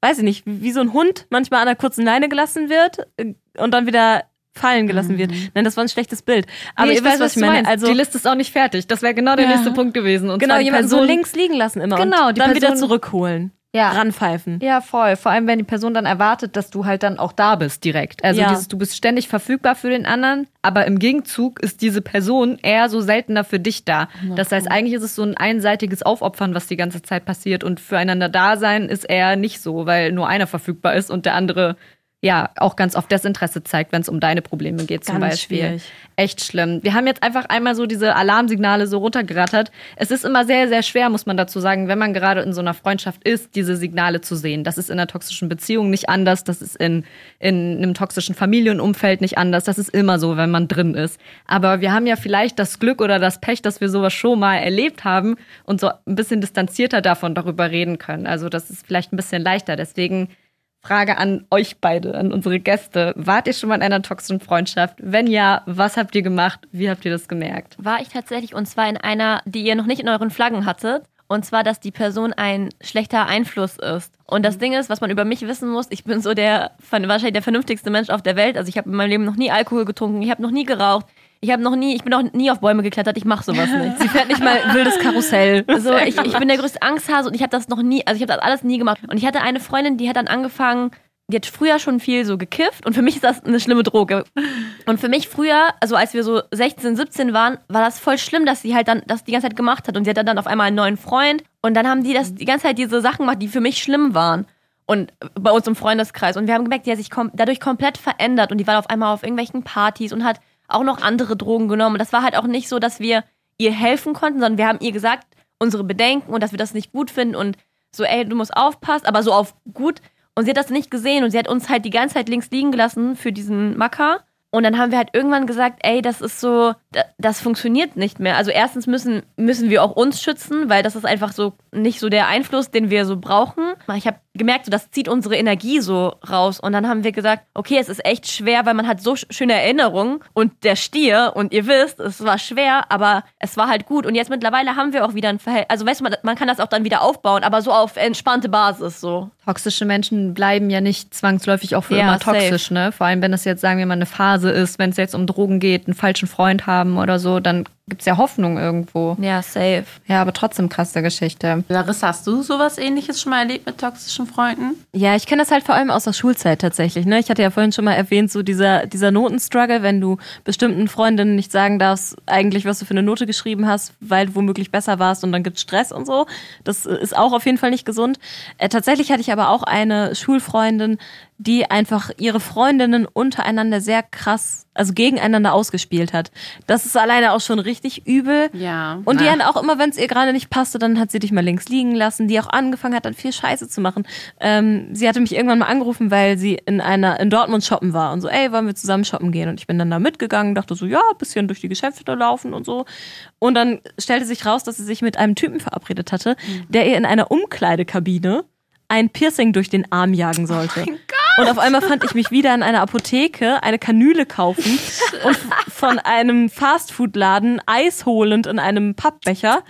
weiß ich nicht, wie so ein Hund manchmal an einer kurzen Leine gelassen wird äh, und dann wieder fallen gelassen wird. Nein, das war ein schlechtes Bild. Aber Nee, ihr wisst, was ich meine. Also die Liste ist auch nicht fertig. Das wäre genau der Ja. nächste Punkt gewesen. Und genau, jemanden so links liegen lassen immer Genau, und die dann wieder Person- zurückholen. Ja. Ranpfeifen. Ja, voll. Vor allem, wenn die Person dann erwartet, dass du halt dann auch da bist direkt. Also Ja. dieses, du bist ständig verfügbar für den anderen, aber im Gegenzug ist diese Person eher so seltener für dich da. Das heißt, eigentlich ist es so ein einseitiges Aufopfern, was die ganze Zeit passiert und füreinander da sein ist eher nicht so, weil nur einer verfügbar ist und der andere ja auch ganz oft Desinteresse zeigt, wenn es um deine Probleme geht zum Ganz Beispiel. schwierig. Echt schlimm. Wir haben jetzt einfach einmal so diese Alarmsignale so runtergerattert. Es ist immer sehr, sehr schwer, muss man dazu sagen, wenn man gerade in so einer Freundschaft ist, diese Signale zu sehen. Das ist in einer toxischen Beziehung nicht anders. Das ist in, in einem toxischen Familienumfeld nicht anders. Das ist immer so, wenn man drin ist. Aber wir haben ja vielleicht das Glück oder das Pech, dass wir sowas schon mal erlebt haben und so ein bisschen distanzierter davon darüber reden können. Also das ist vielleicht ein bisschen leichter. Deswegen Frage an euch beide, an unsere Gäste. Wart ihr schon mal in einer toxischen Freundschaft? Wenn ja, was habt ihr gemacht? Wie habt ihr das gemerkt? War ich tatsächlich und zwar in einer, die ihr noch nicht in euren Flaggen hattet. Und zwar, dass die Person ein schlechter Einfluss ist. Und das Ding ist, was man über mich wissen muss, ich bin so der wahrscheinlich der vernünftigste Mensch auf der Welt. Also ich habe in meinem Leben noch nie Alkohol getrunken, ich habe noch nie geraucht, ich habe noch nie, ich bin auch nie auf Bäume geklettert, ich mache sowas nicht. Sie fährt nicht mal wildes Karussell. So, ich, ich bin der größte Angsthase und ich habe das noch nie, also ich habe das alles nie gemacht. Und ich hatte eine Freundin, die hat dann angefangen, die hat früher schon viel so gekifft und für mich ist das eine schlimme Droge. Und für mich früher, also als wir so 16, 17 waren, war das voll schlimm, dass sie halt dann das die ganze Zeit gemacht hat und sie hatte dann auf einmal einen neuen Freund und dann haben die das die ganze Zeit diese Sachen gemacht, die für mich schlimm waren. Und bei uns im Freundeskreis. Und wir haben gemerkt, die hat sich kom dadurch komplett verändert und die war auf einmal auf irgendwelchen Partys und hat auch noch andere Drogen genommen. Und das war halt auch nicht so, dass wir ihr helfen konnten, sondern wir haben ihr gesagt, unsere Bedenken und dass wir das nicht gut finden und so, ey, du musst aufpassen, aber so auf gut. Und sie hat das nicht gesehen und sie hat uns halt die ganze Zeit links liegen gelassen für diesen Macker. Und dann haben wir halt irgendwann gesagt, ey, das ist so, da- das funktioniert nicht mehr. Also erstens müssen, müssen wir auch uns schützen, weil das ist einfach so nicht so der Einfluss, den wir so brauchen. Ich habe gemerkt, so, das zieht unsere Energie so raus. Und dann haben wir gesagt, okay, es ist echt schwer, weil man hat so sch- schöne Erinnerungen. Und der Stier, und ihr wisst, es war schwer, aber es war halt gut. Und jetzt mittlerweile haben wir auch wieder ein Verhältnis. Also weißt du, man, man kann das auch dann wieder aufbauen, aber so auf entspannte Basis so. Toxische Menschen bleiben ja nicht zwangsläufig auch für Ja, immer safe. toxisch, ne? Vor allem, wenn es jetzt, sagen wir mal, eine Phase ist, wenn es jetzt um Drogen geht, einen falschen Freund haben oder so, dann gibt es ja Hoffnung irgendwo. Ja, safe. Ja, aber trotzdem krasse Geschichte. Larissa, hast du sowas ähnliches schon mal erlebt mit toxischen Freunden? Ja, ich kenne das halt vor allem aus der Schulzeit tatsächlich. Ne? Ich hatte ja vorhin schon mal erwähnt, so dieser, dieser Notenstruggle, wenn du bestimmten Freundinnen nicht sagen darfst, eigentlich, was du für eine Note geschrieben hast, weil du womöglich besser warst und dann gibt's Stress und so. Das ist auch auf jeden Fall nicht gesund. Äh, tatsächlich hatte ich aber auch eine Schulfreundin, die einfach ihre Freundinnen untereinander sehr krass, also gegeneinander ausgespielt hat. Das ist alleine auch schon richtig übel. Ja. Und die dann auch immer, wenn es ihr gerade nicht passte, dann hat sie dich mal links liegen lassen, die auch angefangen hat, dann viel Scheiße zu machen. Ähm, sie hatte mich irgendwann mal angerufen, weil sie in einer in Dortmund shoppen war und so, ey, wollen wir zusammen shoppen gehen? Und ich bin dann da mitgegangen, dachte so, ja, bisschen durch die Geschäfte laufen und so. Und dann stellte sich raus, dass sie sich mit einem Typen verabredet hatte, der ihr in einer Umkleidekabine ein Piercing durch den Arm jagen sollte. Und auf einmal fand ich mich wieder in einer Apotheke eine Kanüle kaufen und von einem Fastfood-Laden Eis holend in einem Pappbecher.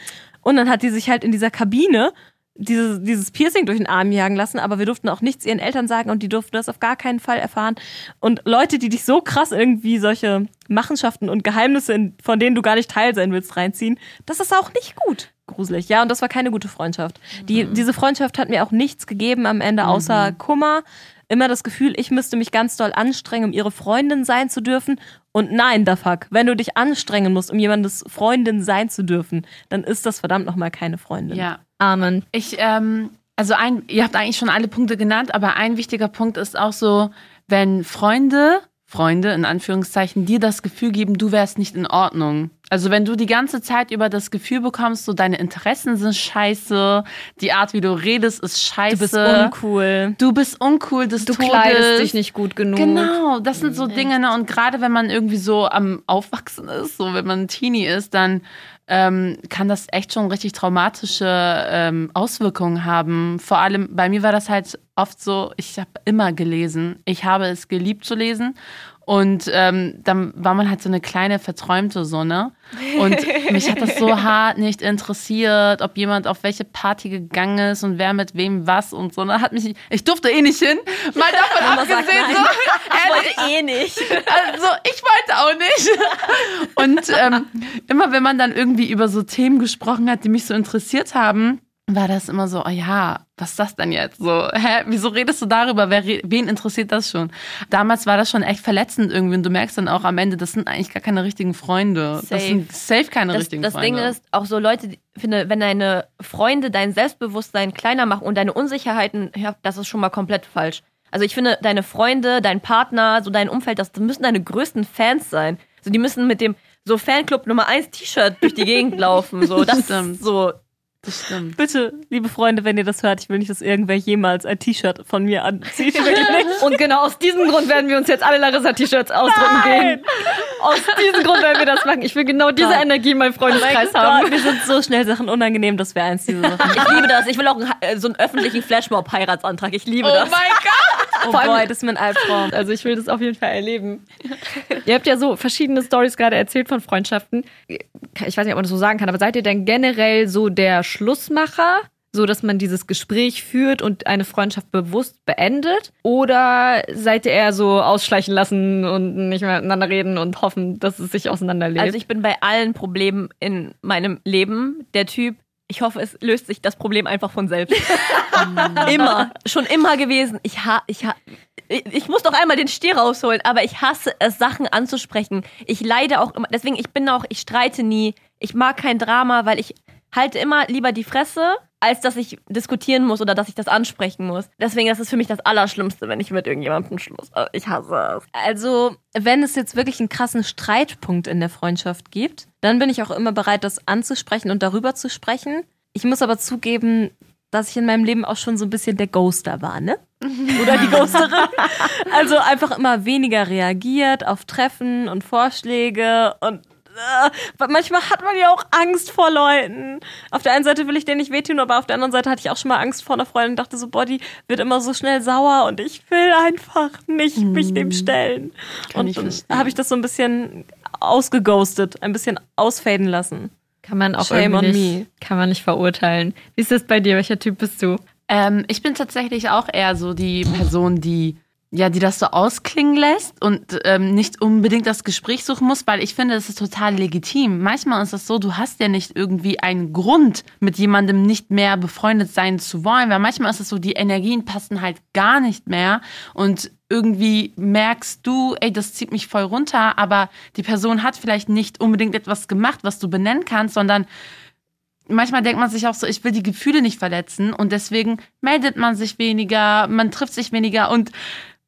Und dann hat die sich halt in dieser Kabine dieses, dieses Piercing durch den Arm jagen lassen, aber wir durften auch nichts ihren Eltern sagen und die durften das auf gar keinen Fall erfahren. Und Leute, die dich so krass irgendwie solche Machenschaften und Geheimnisse, in, von denen du gar nicht Teil sein willst, reinziehen, das ist auch nicht gut. Gruselig, ja, und das war keine gute Freundschaft. Die, diese Freundschaft hat mir auch nichts gegeben am Ende, außer Kummer. Immer das Gefühl, ich müsste mich ganz doll anstrengen, um ihre Freundin sein zu dürfen. Und nein, da fuck, wenn du dich anstrengen musst, um jemandes Freundin sein zu dürfen, dann ist das verdammt nochmal keine Freundin. Ja. Amen. Ich, ähm, also ein, ihr habt eigentlich schon alle Punkte genannt, aber ein wichtiger Punkt ist auch so, wenn Freunde, Freunde in Anführungszeichen, dir das Gefühl geben, du wärst nicht in Ordnung. Also wenn du die ganze Zeit über das Gefühl bekommst, so deine Interessen sind scheiße, die Art, wie du redest, ist scheiße. Du bist uncool. Du bist uncool des Du Todes. kleidest dich nicht gut genug. Genau, das sind so Dinge, ne? Und gerade wenn man irgendwie so am Aufwachsen ist, so wenn man ein Teenie ist, dann ähm, kann das echt schon richtig traumatische ähm, Auswirkungen haben. Vor allem bei mir war das halt oft so, ich habe immer gelesen. Ich habe es geliebt zu lesen. Und ähm, dann war man halt so eine kleine verträumte Sonne. Und mich hat das so hart nicht interessiert, ob jemand auf welche Party gegangen ist und wer mit wem was und so. Hat mich, ich durfte eh nicht hin. Mal davon abgesehen, so, ehrlich, Wollte eh nicht. also ich wollte auch nicht. Und ähm, immer wenn man dann irgendwie über so Themen gesprochen hat, die mich so interessiert haben, war das immer so, oh ja, was ist das denn jetzt? So, hä, wieso redest du darüber? Wer, wen interessiert das schon? Damals war das schon echt verletzend irgendwie und du merkst dann auch am Ende, das sind eigentlich gar keine richtigen Freunde. Das Safe. sind safe keine Das, richtigen das Ding Freunde. ist, auch so Leute, finde, wenn deine Freunde dein Selbstbewusstsein kleiner machen und deine Unsicherheiten, ja, das ist schon mal komplett falsch. Also ich finde, deine Freunde, dein Partner, so dein Umfeld, das müssen deine größten Fans sein. So, die müssen mit dem so Fanclub Nummer 1 T-Shirt durch die Gegend laufen. So, das Stimmt. ist so. Das stimmt. Bitte, liebe Freunde, wenn ihr das hört, ich will nicht, dass irgendwer jemals ein T-Shirt von mir anzieht. Und genau aus diesem Grund werden wir uns jetzt alle Larissa-T-Shirts ausdrucken gehen. Aus diesem Grund werden wir das machen. Ich will genau diese Gott. Energie in meinem Mein Freundeskreis haben. Gott, mir sind so schnell Sachen unangenehm, das wäre eins dieser Sachen. Ich liebe das. Ich will auch äh, so einen öffentlichen Flashmob-Heiratsantrag. Ich liebe Oh das. mein Gott! Oh Vor allem- boy, das ist mein Albtraum. Also ich will das auf jeden Fall erleben. ihr habt ja so verschiedene Stories gerade erzählt von Freundschaften. Ich weiß nicht, ob man das so sagen kann, aber seid ihr denn generell so der Schlussmacher? So, dass man dieses Gespräch führt und eine Freundschaft bewusst beendet? Oder seid ihr eher so ausschleichen lassen und nicht mehr miteinander reden und hoffen, dass es sich auseinanderlebt? Also ich bin bei allen Problemen in meinem Leben der Typ, ich hoffe, es löst sich das Problem einfach von selbst. immer. Schon immer gewesen. Ich, ha ich, ha ich, ich muss doch einmal den Stier rausholen, aber ich hasse es, Sachen anzusprechen. Ich leide auch immer. Deswegen, ich bin auch, ich streite nie. Ich mag kein Drama, weil ich halte immer lieber die Fresse, als dass ich diskutieren muss oder dass ich das ansprechen muss. Deswegen, das ist für mich das Allerschlimmste, wenn ich mit irgendjemandem Schluss. Also, Ich hasse es. Also, wenn es jetzt wirklich einen krassen Streitpunkt in der Freundschaft gibt, dann bin ich auch immer bereit, das anzusprechen und darüber zu sprechen. Ich muss aber zugeben, dass ich in meinem Leben auch schon so ein bisschen der Ghoster war, ne? Oder die Ghosterin. Also einfach immer weniger reagiert auf Treffen und Vorschläge und äh, manchmal hat man ja auch Angst vor Leuten. Auf der einen Seite will ich denen nicht wehtun, aber auf der anderen Seite hatte ich auch schon mal Angst vor einer Freundin und dachte so, boah, die wird immer so schnell sauer und ich will einfach nicht mich dem stellen. Kann ich und dann habe ich das so ein bisschen ausgeghostet, ein bisschen ausfaden lassen. kann man auch Shame irgendwie on nicht, kann man nicht verurteilen. Wie ist das bei dir? Welcher Typ bist du? Ähm, ich bin tatsächlich auch eher so die Person, die ja, die das so ausklingen lässt und ähm, nicht unbedingt das Gespräch suchen muss, weil ich finde, das ist total legitim. Manchmal ist es so, du hast ja nicht irgendwie einen Grund, mit jemandem nicht mehr befreundet sein zu wollen, weil manchmal ist es so, die Energien passen halt gar nicht mehr und irgendwie merkst du, ey, das zieht mich voll runter, aber die Person hat vielleicht nicht unbedingt etwas gemacht, was du benennen kannst, sondern manchmal denkt man sich auch so, ich will die Gefühle nicht verletzen und deswegen meldet man sich weniger, man trifft sich weniger und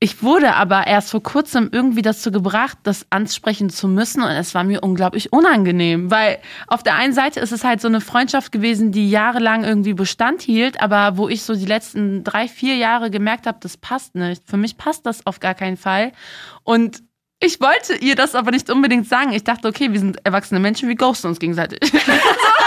ich wurde aber erst vor kurzem irgendwie dazu gebracht, das ansprechen zu müssen und es war mir unglaublich unangenehm, weil auf der einen Seite ist es halt so eine Freundschaft gewesen, die jahrelang irgendwie Bestand hielt, aber wo ich so die letzten drei, vier Jahre gemerkt habe, das passt nicht. Für mich passt das auf gar keinen Fall und ich wollte ihr das aber nicht unbedingt sagen. Ich dachte, okay, wir sind erwachsene Menschen, wir ghosten uns gegenseitig.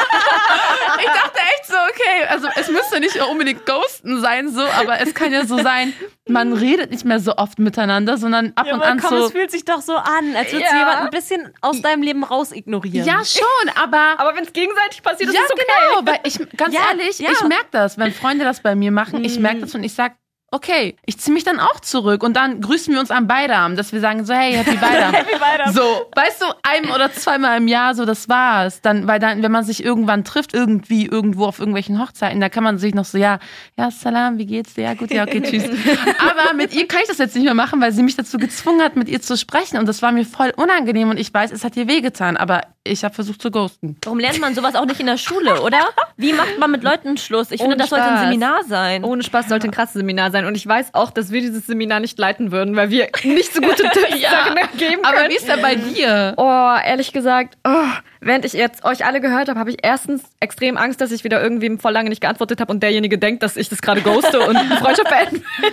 ich dachte echt so, okay, also es müsste nicht unbedingt ghosten sein, so, aber es kann ja so sein, man redet nicht mehr so oft miteinander, sondern ab Ja, und an komm, so. es fühlt sich doch so an, als würde Ja. jemand ein bisschen aus deinem Leben raus ignorieren. Ja, schon, aber. Aber wenn es gegenseitig passiert, ist ja, es okay. genau, weil ich, ganz Ja, ehrlich, ja. ich merke das, wenn Freunde das bei mir machen, ich merke das und ich sag, okay, ich ziehe mich dann auch zurück und dann grüßen wir uns am Beidam, dass wir sagen so, hey, Happy Beidam. Happy Beidam. So, weißt du, ein oder zweimal im Jahr, so, das war's. Dann, weil dann, wenn man sich irgendwann trifft, irgendwie, irgendwo auf irgendwelchen Hochzeiten, da kann man sich noch so, ja, ja, Salam, wie geht's dir? Ja, gut, ja, okay, tschüss. Aber mit ihr kann ich das jetzt nicht mehr machen, weil sie mich dazu gezwungen hat, mit ihr zu sprechen und das war mir voll unangenehm und ich weiß, es hat ihr wehgetan, aber ich habe versucht zu ghosten. Warum lernt man sowas auch nicht in der Schule, oder? Wie macht man mit Leuten Schluss? Ich finde, Ohne das sollte ein Spaß. Seminar sein. Ohne Spaß sollte ein krasses Seminar sein. Und ich weiß auch, dass wir dieses Seminar nicht leiten würden, weil wir nicht so gute Tipps darin geben können. Aber wie ist denn bei dir? Oh, ehrlich gesagt, oh, während ich jetzt euch alle gehört habe, habe ich erstens extrem Angst, dass ich wieder irgendwem voll lange nicht geantwortet habe und derjenige denkt, dass ich das gerade ghoste und Freundschaft beenden will.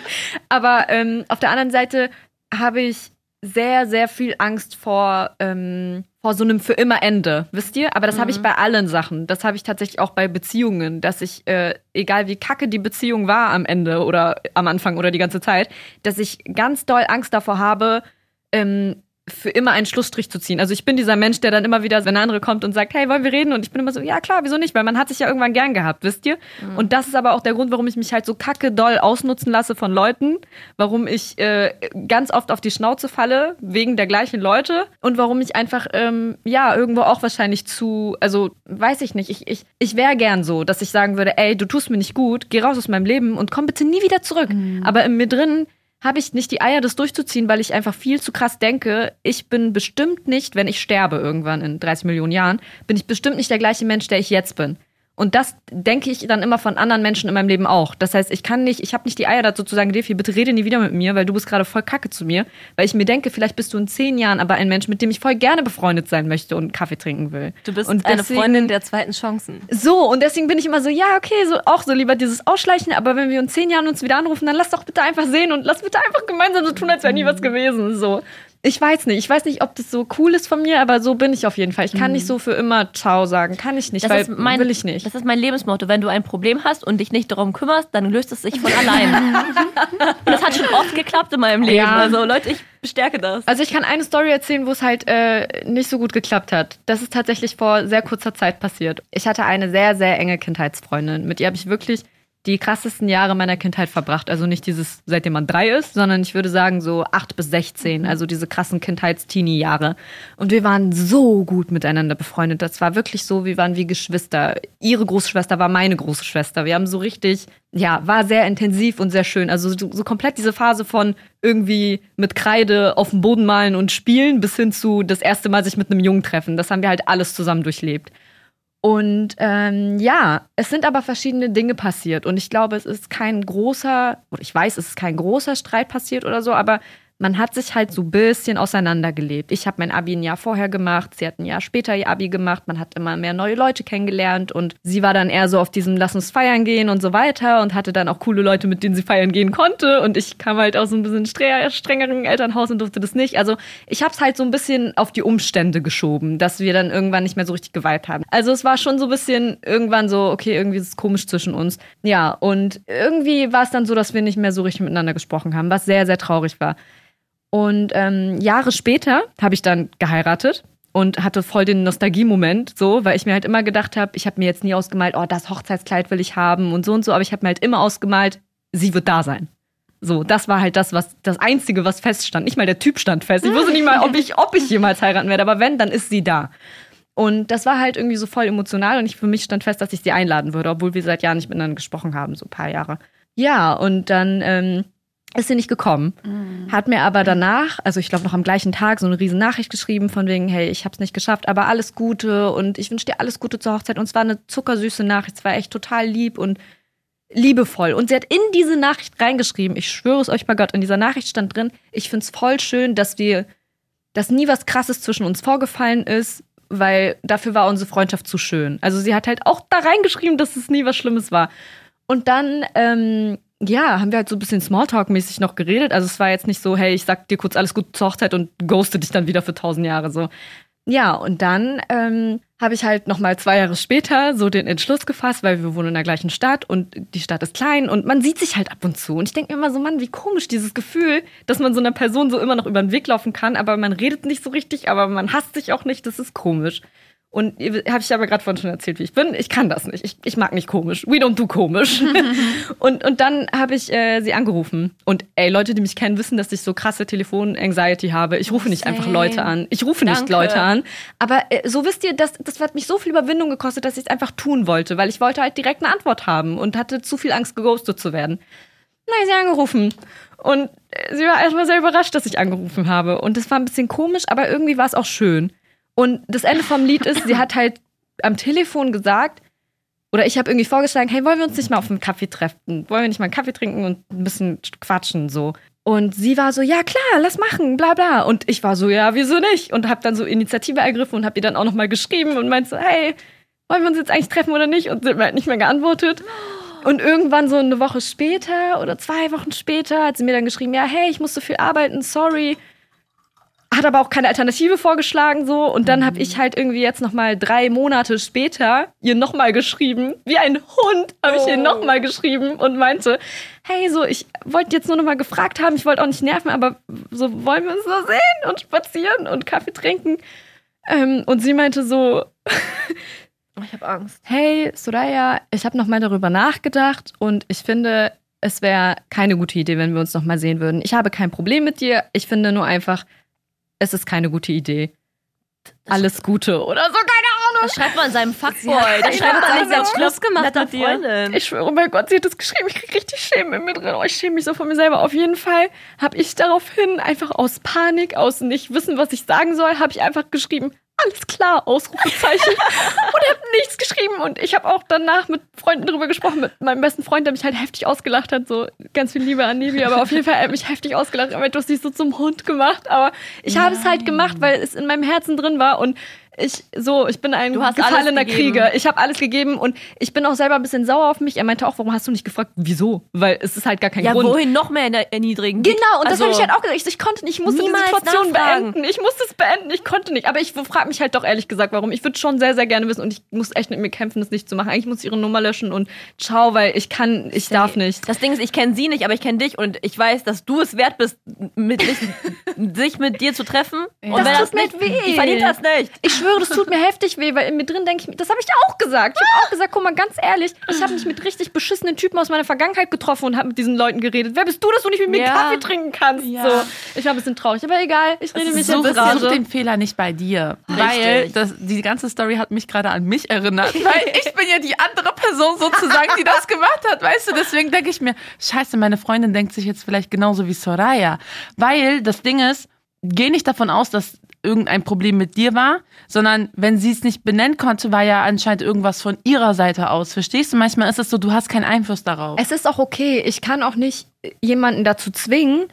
Aber ähm, auf der anderen Seite habe ich sehr, sehr viel Angst vor, ähm, vor so einem für immer Ende, wisst ihr? Aber das habe ich bei allen Sachen. Das habe ich tatsächlich auch bei Beziehungen, dass ich, äh, egal wie kacke die Beziehung war am Ende oder am Anfang oder die ganze Zeit, dass ich ganz doll Angst davor habe, ähm, für immer einen Schlussstrich zu ziehen. Also ich bin dieser Mensch, der dann immer wieder, wenn eine andere kommt und sagt, hey, wollen wir reden? Und ich bin immer so, ja klar, wieso nicht? Weil man hat sich ja irgendwann gern gehabt, wisst ihr? Und das ist aber auch der Grund, warum ich mich halt so kacke doll ausnutzen lasse von Leuten, warum ich äh, ganz oft auf die Schnauze falle, wegen der gleichen Leute und warum ich einfach, ähm, ja, irgendwo auch wahrscheinlich zu, also weiß ich nicht, ich, ich, ich wäre gern so, dass ich sagen würde, ey, du tust mir nicht gut, geh raus aus meinem Leben und komm bitte nie wieder zurück. Aber in mir drin habe ich nicht die Eier, das durchzuziehen, weil ich einfach viel zu krass denke, ich bin bestimmt nicht, wenn ich sterbe irgendwann in 30 Millionen Jahren, bin ich bestimmt nicht der gleiche Mensch, der ich jetzt bin. Und das denke ich dann immer von anderen Menschen in meinem Leben auch. Das heißt, ich kann nicht, ich habe nicht die Eier dazu zu sagen, Defi, bitte rede nie wieder mit mir, weil du bist gerade voll kacke zu mir. Weil ich mir denke, vielleicht bist du in zehn Jahren aber ein Mensch, mit dem ich voll gerne befreundet sein möchte und Kaffee trinken will. Du bist und eine deswegen- Freundin der zweiten Chancen. so, und deswegen bin ich immer so, ja, okay, so auch so lieber dieses Ausschleichen, aber wenn wir in zehn Jahren uns wieder anrufen, dann lass doch bitte einfach sehen und lass bitte einfach gemeinsam so tun, als wäre nie was gewesen. So. Ich weiß nicht, ich weiß nicht, ob das so cool ist von mir, aber so bin ich auf jeden Fall. Ich kann nicht so für immer Ciao sagen, kann ich nicht, Das weil mein, will ich nicht. Das ist mein Lebensmotto. Wenn du ein Problem hast und dich nicht darum kümmerst, dann löst es sich von allein. und das hat schon oft geklappt in meinem Leben. Ja. Also Leute, ich bestärke das. Also ich kann eine Story erzählen, wo es halt äh, nicht so gut geklappt hat. Das ist tatsächlich vor sehr kurzer Zeit passiert. Ich hatte eine sehr, sehr enge Kindheitsfreundin. Mit ihr habe ich wirklich die krassesten Jahre meiner Kindheit verbracht. Also nicht dieses, seitdem man drei ist, sondern ich würde sagen so acht bis sechzehn. Also diese krassen Kindheits-Teenie-Jahre. Und wir waren so gut miteinander befreundet. Das war wirklich so, wir waren wie Geschwister. Ihre große Schwester war meine große Schwester. Wir haben so richtig, ja, war sehr intensiv und sehr schön. Also so, so komplett diese Phase von irgendwie mit Kreide auf dem Boden malen und spielen bis hin zu das erste Mal sich mit einem Jungen treffen. Das haben wir halt alles zusammen durchlebt. Und ähm, ja, es sind aber verschiedene Dinge passiert. Und ich glaube, es ist kein großer, ich weiß, es ist kein großer Streit passiert oder so, aber man hat sich halt so ein bisschen auseinandergelebt. Ich habe mein Abi ein Jahr vorher gemacht, sie hat ein Jahr später ihr Abi gemacht, man hat immer mehr neue Leute kennengelernt und sie war dann eher so auf diesem Lass uns feiern gehen und so weiter und hatte dann auch coole Leute, mit denen sie feiern gehen konnte und ich kam halt aus ein bisschen stre- strengeren Elternhaus und durfte das nicht. Also ich habe es halt so ein bisschen auf die Umstände geschoben, dass wir dann irgendwann nicht mehr so richtig geweibt haben. Also es war schon so ein bisschen irgendwann so, okay, irgendwie ist es komisch zwischen uns. Ja, und irgendwie war es dann so, dass wir nicht mehr so richtig miteinander gesprochen haben, was sehr, sehr traurig war. Und ähm, Jahre später habe ich dann geheiratet und hatte voll den Nostalgie-Moment, so, weil ich mir halt immer gedacht habe, ich habe mir jetzt nie ausgemalt, oh, das Hochzeitskleid will ich haben und so und so, aber ich habe mir halt immer ausgemalt, sie wird da sein. So, das war halt das, was das Einzige, was feststand. Nicht mal der Typ stand fest. Ich wusste nicht mal, ob ich, ob ich jemals heiraten werde, aber wenn, dann ist sie da. Und das war halt irgendwie so voll emotional und ich, für mich stand fest, dass ich sie einladen würde, obwohl wir seit Jahren nicht miteinander gesprochen haben, so ein paar Jahre. Ja, und dann ähm, ist sie nicht gekommen. Hat mir aber danach, also ich glaube noch am gleichen Tag, so eine riesen Nachricht geschrieben von wegen, hey, ich habe es nicht geschafft, aber alles Gute und ich wünsche dir alles Gute zur Hochzeit. Und es war eine zuckersüße Nachricht, es war echt total lieb und liebevoll. Und sie hat in diese Nachricht reingeschrieben, ich schwöre es euch bei Gott, in dieser Nachricht stand drin, ich finde es voll schön, dass wir, dass nie was Krasses zwischen uns vorgefallen ist, weil dafür war unsere Freundschaft zu schön. Also sie hat halt auch da reingeschrieben, dass es nie was Schlimmes war. Und dann, ähm, ja, haben wir halt so ein bisschen Smalltalk-mäßig noch geredet. Also es war jetzt nicht so, hey, ich sag dir kurz alles Gute zur Hochzeit und ghoste dich dann wieder für tausend Jahre so. Ja, und dann ähm, habe ich halt noch mal zwei Jahre später so den Entschluss gefasst, weil wir wohnen in der gleichen Stadt und die Stadt ist klein und man sieht sich halt ab und zu. Und ich denke mir immer so, Mann, wie komisch dieses Gefühl, dass man so einer Person so immer noch über den Weg laufen kann, aber man redet nicht so richtig, aber man hasst sich auch nicht. Das ist komisch. Und habe ich aber gerade vorhin schon erzählt, wie ich bin. Ich kann das nicht. Ich, ich mag nicht komisch. We don't do komisch. und, und dann habe ich äh, sie angerufen. Und ey, Leute, die mich kennen, wissen, dass ich so krasse Telefon-Anxiety habe. Ich rufe nicht einfach Same. Leute an. Ich rufe nicht Danke. Leute an. Aber äh, so wisst ihr, das, das hat mich so viel Überwindung gekostet, dass ich es einfach tun wollte, weil ich wollte halt direkt eine Antwort haben und hatte zu viel Angst, geghostet zu werden. Ich sie angerufen. Und äh, sie war erstmal sehr überrascht, dass ich angerufen habe. Und das war ein bisschen komisch, aber irgendwie war es auch schön. Und das Ende vom Lied ist, sie hat halt am Telefon gesagt, oder ich habe irgendwie vorgeschlagen, hey, wollen wir uns nicht mal auf einen Kaffee treffen? Wollen wir nicht mal einen Kaffee trinken und ein bisschen quatschen so? Und sie war so, ja klar, lass machen, bla bla. Und ich war so, ja, wieso nicht? Und habe dann so Initiative ergriffen und habe ihr dann auch nochmal geschrieben und meinte so, hey, wollen wir uns jetzt eigentlich treffen oder nicht? Und sie hat mir halt nicht mehr geantwortet. Und irgendwann so eine Woche später oder zwei Wochen später hat sie mir dann geschrieben, ja, hey, ich muss so viel arbeiten, sorry. Hat aber auch keine Alternative vorgeschlagen so. Und dann habe ich halt irgendwie jetzt noch mal drei Monate später ihr noch mal geschrieben, wie ein Hund habe ich ihr noch mal geschrieben und meinte, hey, so ich wollte jetzt nur noch mal gefragt haben, ich wollte auch nicht nerven, aber so wollen wir uns so sehen und spazieren und Kaffee trinken. Ähm, und sie meinte so, Ich habe Angst. hey Soraya, ich habe noch mal darüber nachgedacht und ich finde, es wäre keine gute Idee, wenn wir uns noch mal sehen würden. Ich habe kein Problem mit dir. Ich finde nur einfach, es ist keine gute Idee. Alles Gute oder so, keine Ahnung. Das schreibt man seinem Fuckboy. Das schreibt man nicht. Schluss gemacht mit dir. Freundin. Ich schwöre, oh mein Gott, sie hat das geschrieben. Ich krieg richtig Schämen in mir drin. Oh, ich schäme mich so von mir selber. Auf jeden Fall habe ich daraufhin einfach aus Panik, aus nicht wissen, was ich sagen soll, habe ich einfach geschrieben, alles klar, Ausrufezeichen. und habe nichts geschrieben. Und ich habe auch danach mit Freunden darüber gesprochen, mit meinem besten Freund, der mich halt heftig ausgelacht hat. So ganz viel Liebe an Nevi, aber auf jeden Fall er hat mich heftig ausgelacht. Aber du hast dich so zum Hund gemacht. Aber ich habe es halt gemacht, weil es in meinem Herzen drin war. Und ich so, ich bin ein gefallener. Krieger. Ich habe alles gegeben und ich bin auch selber ein bisschen sauer auf mich. Er meinte auch, warum hast du nicht gefragt, wieso? Weil es ist halt gar kein Ja, Grund. wohin noch mehr erniedrigen? Genau, und das Also- habe ich halt auch gesagt. Ich, ich konnte nicht, ich musste die Situation nachfragen. beenden. Ich musste es beenden, ich konnte nicht. Aber ich frage mich halt doch ehrlich gesagt, warum. Ich würde schon sehr, sehr gerne wissen und ich muss echt mit mir kämpfen, das nicht zu machen. Eigentlich muss ich ihre Nummer löschen und ciao, weil ich kann, ich darf nicht. Das Ding ist, ich kenne sie nicht, aber ich kenne dich und ich weiß, dass du es wert bist, mit sich, sich mit dir zu treffen. Und Das tut mir nicht, weh. Die verdient das nicht. Ich schwöre, das tut mir heftig weh, weil in mir drin denke ich, das habe ich auch gesagt. Ich habe auch gesagt, guck mal, ganz ehrlich, ich habe mich mit richtig beschissenen Typen aus meiner Vergangenheit getroffen und habe mit diesen Leuten geredet. Wer bist du, dass du nicht mit mir Ja. Kaffee trinken kannst? Ja. So, ich war ein bisschen traurig, aber egal, ich rede mich Such, jetzt such Rage. den Fehler nicht bei dir. Weil das, die ganze Story hat mich gerade an mich erinnert. Weil ich bin ja die andere Person sozusagen, die das gemacht hat. Weißt du, deswegen denke ich mir, scheiße, meine Freundin denkt sich jetzt vielleicht genauso wie Soraya. Weil das Ding ist, geh nicht davon aus, dass irgendein Problem mit dir war, sondern wenn sie es nicht benennen konnte, war ja anscheinend irgendwas von ihrer Seite aus. Verstehst du? Manchmal ist es so, du hast keinen Einfluss darauf. Es ist auch okay. Ich kann auch nicht jemanden dazu zwingen.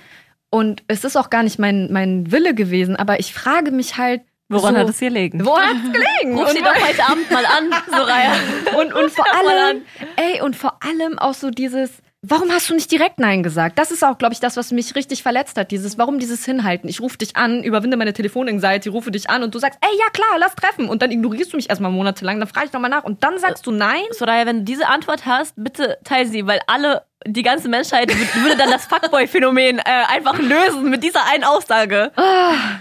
Und es ist auch gar nicht mein, mein Wille gewesen. Aber ich frage mich halt. Woran so, hat es hier liegen? Wo hat es gelegen? Ruf sie doch heute Abend mal an, Soraya. Und, und vor allem, ey, und vor allem auch so dieses, warum hast du nicht direkt Nein gesagt? Das ist auch, glaube ich, das, was mich richtig verletzt hat. Dieses, warum dieses Hinhalten? Ich rufe dich an, überwinde meine Telefonanxiety, rufe dich an und du sagst, ey, ja klar, lass treffen. Und dann ignorierst du mich erstmal monatelang, dann frage ich nochmal nach und dann sagst du Nein? Soraya, wenn du diese Antwort hast, bitte teil sie, weil alle die ganze Menschheit wür- würde dann das Fuckboy-Phänomen äh, einfach lösen mit dieser einen Aussage.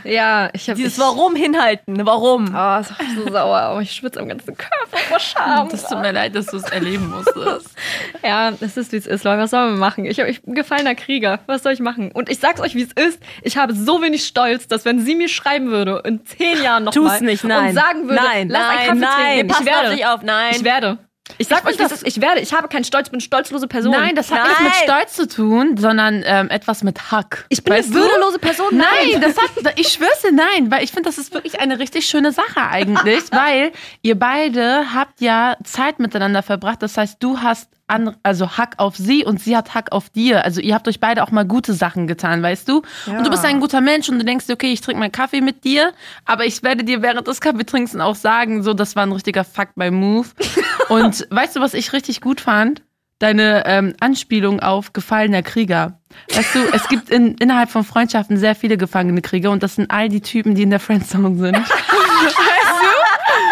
Ja, ich habe Dieses Warum hinhalten, warum? Oh, ist auch so sauer. Oh, ich schwitze am ganzen Körper vor Scham. Das tut mir leid, dass du es erleben musstest. Ja, es ist, wie es ist, Leute. Was sollen wir machen? Ich, ich bin gefallener Krieger. Was soll ich machen? Und ich sag's euch, wie es ist. Ich habe so wenig Stolz, dass wenn sie mir schreiben würde, in zehn Jahren noch Tu's mal nicht, nein. und sagen würde, Nein, lass nein, einen Kaffee nein. trinken. Ich werde. auf, nein. Ich werde. Ich sag euch, wie es das- ist. Ich werde. Ich habe keinen Stolz, ich bin stolzlose Person. Nein, das hat nichts mit Stolz zu tun, sondern ähm, etwas mit Hack. ich bin Weißt eine würdelose Person. Nein, das hat, ich schwör's dir, nein, weil ich finde, das ist wirklich eine richtig schöne Sache eigentlich, weil ihr beide habt ja Zeit miteinander verbracht. Das heißt, du hast an, also Hack auf sie und sie hat Hack auf dir. Also ihr habt euch beide auch mal gute Sachen getan, weißt du? Und du bist ein guter Mensch und du denkst dir, okay, ich trinke meinen Kaffee mit dir, aber ich werde dir während des Kaffeetrinkens auch sagen, so, das war ein richtiger Fuck by Move. und weißt du, was ich richtig gut fand? Deine ähm, Anspielung auf gefallener Krieger. Weißt du, es gibt in, innerhalb von Freundschaften sehr viele gefangene Krieger und das sind all die Typen, die in der Friendzone sind.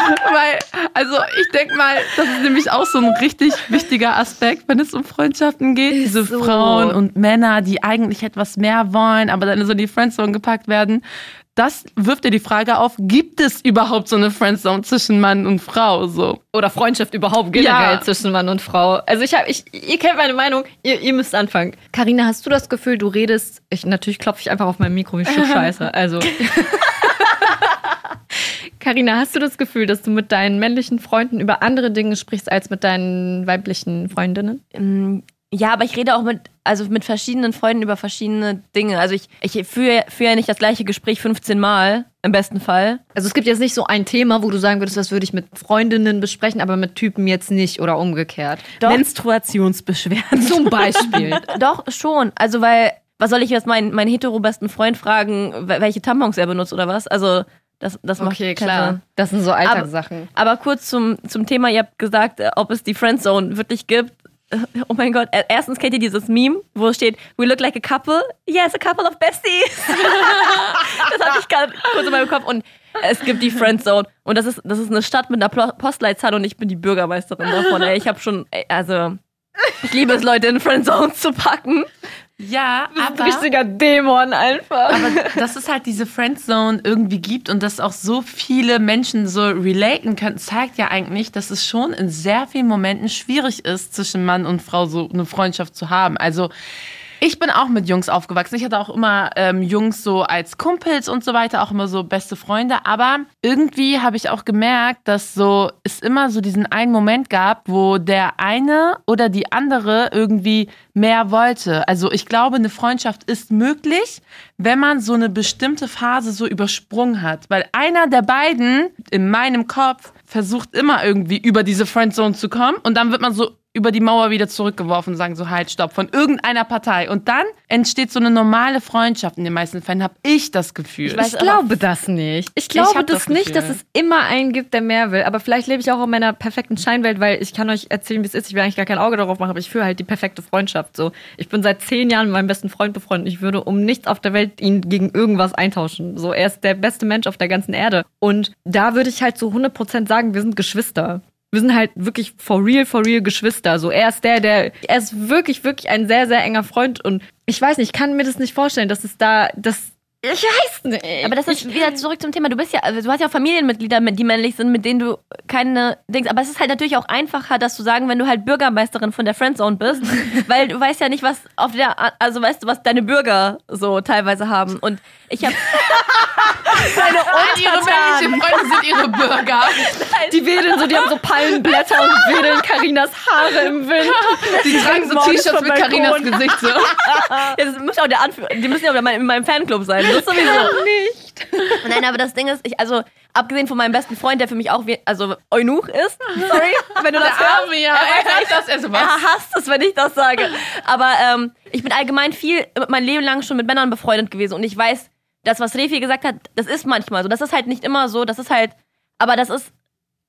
Weil, also ich denk mal, das ist nämlich auch so ein richtig wichtiger Aspekt, wenn es um Freundschaften geht. Diese so. Frauen und Männer, die eigentlich etwas mehr wollen, aber dann so in die Friendzone gepackt werden. Das wirft dir die Frage auf, gibt es überhaupt so eine Friendzone zwischen Mann und Frau? So. Oder Freundschaft überhaupt generell Ja. zwischen Mann und Frau. Also ich habe, ich, ihr kennt meine Meinung, ihr, ihr müsst anfangen. Karina, hast du das Gefühl, du redest, ich, natürlich klopfe ich einfach auf mein Mikro, wie Scheiße. Also. Karina, hast du das Gefühl, dass du mit deinen männlichen Freunden über andere Dinge sprichst als mit deinen weiblichen Freundinnen? Ähm, Ja, aber ich rede auch mit, also mit verschiedenen Freunden über verschiedene Dinge. Also ich, ich führe, führe ja nicht das gleiche Gespräch 15 Mal, im besten Fall. Also es gibt jetzt nicht so ein Thema, wo du sagen würdest, das würde ich mit Freundinnen besprechen, aber mit Typen jetzt nicht oder umgekehrt. Menstruationsbeschwerden. Zum Beispiel. Doch, schon. Also, weil, was soll ich jetzt meinen, meinen hetero-besten Freund fragen, wel- welche Tampons er benutzt oder was? Also, das, das macht Okay, klar. Sinn. Das sind so Alltagssachen. Aber kurz zum, zum Thema, ihr habt gesagt, äh, ob es die Friendzone wirklich gibt. Oh mein Gott, erstens kennt ihr dieses Meme, wo steht, we look like a couple? Yes, a couple of besties. das hatte ich gerade kurz in meinem Kopf. Und es gibt die Friendzone. Und das ist, das ist eine Stadt mit einer Postleitzahl und ich bin die Bürgermeisterin davon. Ey, ich habe schon, also, ich liebe es, Leute in Friendzone zu packen. Ja, Ein richtiger Dämon einfach. Aber dass es halt diese Friendzone irgendwie gibt und dass auch so viele Menschen so relaten können, zeigt ja eigentlich, dass es schon in sehr vielen Momenten schwierig ist, zwischen Mann und Frau so eine Freundschaft zu haben. Also ich bin auch mit Jungs aufgewachsen. Ich hatte auch immer ähm, Jungs so als Kumpels und so weiter, auch immer so beste Freunde. Aber irgendwie habe ich auch gemerkt, dass so es immer so diesen einen Moment gab, wo der eine oder die andere irgendwie mehr wollte. Also ich glaube, eine Freundschaft ist möglich, wenn man so eine bestimmte Phase so übersprungen hat. Weil einer der beiden in meinem Kopf versucht immer irgendwie über diese Friendzone zu kommen und dann wird man so über die Mauer wieder zurückgeworfen und sagen so halt stopp von irgendeiner Partei und dann entsteht so eine normale Freundschaft in den meisten Fällen habe ich das Gefühl. weiß Ich glaube das nicht. Ich glaube hab das, das nicht, dass es immer einen gibt, der mehr will. Aber vielleicht lebe ich auch in meiner perfekten Scheinwelt, weil ich kann euch erzählen, wie es ist. Ich will eigentlich gar kein Auge darauf machen, aber ich führe halt die perfekte Freundschaft. So, ich bin seit zehn Jahren mit meinem besten Freund befreundet. Ich würde um nichts auf der Welt ihn gegen irgendwas eintauschen. So, er ist der beste Mensch auf der ganzen Erde. Und da würde ich halt zu 100% sagen, wir sind Geschwister. Wir sind halt wirklich for real, for real Geschwister. So, er ist der, der, er ist wirklich, wirklich ein sehr, sehr enger Freund. Und ich weiß nicht, ich kann mir das nicht vorstellen, dass es da, das, ich weiß nicht. Aber das ist wieder zurück zum Thema. Du bist ja, also du hast ja auch Familienmitglieder, mit- die männlich sind, mit denen du keine Dings. Aber es ist halt natürlich auch einfacher, das zu sagen, wenn du halt Bürgermeisterin von der Friendzone bist, weil du weißt ja nicht, was auf der, also weißt du, was deine Bürger so teilweise haben. Und ich habe meine ihre männlichen Freunde sind ihre Bürger. Die wedeln so, die haben so Palmenblätter und wedeln Karinas Haare im Wind. Die tragen so T-Shirts mit Karinas. Gesicht so. Ja, das muss auch der Anführer, die müssen ja auch in meinem Fanclub sein. Das sowieso. Nicht. Nein, aber das Ding ist, ich, also, abgesehen von meinem besten Freund, der für mich auch, wie, also, Eunuch ist, sorry, wenn du das Der hörst. Arme, ja. Er sagt das, er so, was? Er hasst es, wenn ich das sage. Aber ähm, ich bin allgemein viel, mein Leben lang schon mit Männern befreundet gewesen und ich weiß, das, was Refi gesagt hat, das ist manchmal so. Das ist halt nicht immer so, das ist halt, aber das ist,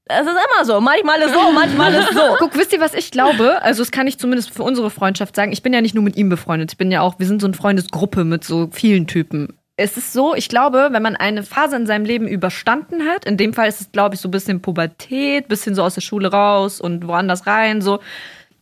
das ist immer so. Manchmal ist so, manchmal ist so. Guck, wisst ihr, was ich glaube? Also, das kann ich zumindest für unsere Freundschaft sagen. Ich bin ja nicht nur mit ihm befreundet. Ich bin ja auch, wir sind so eine Freundesgruppe mit so vielen Typen. Es ist so, ich glaube, wenn man eine Phase in seinem Leben überstanden hat, in dem Fall ist es, glaube ich, so ein bisschen Pubertät, bisschen so aus der Schule raus und woanders rein, so.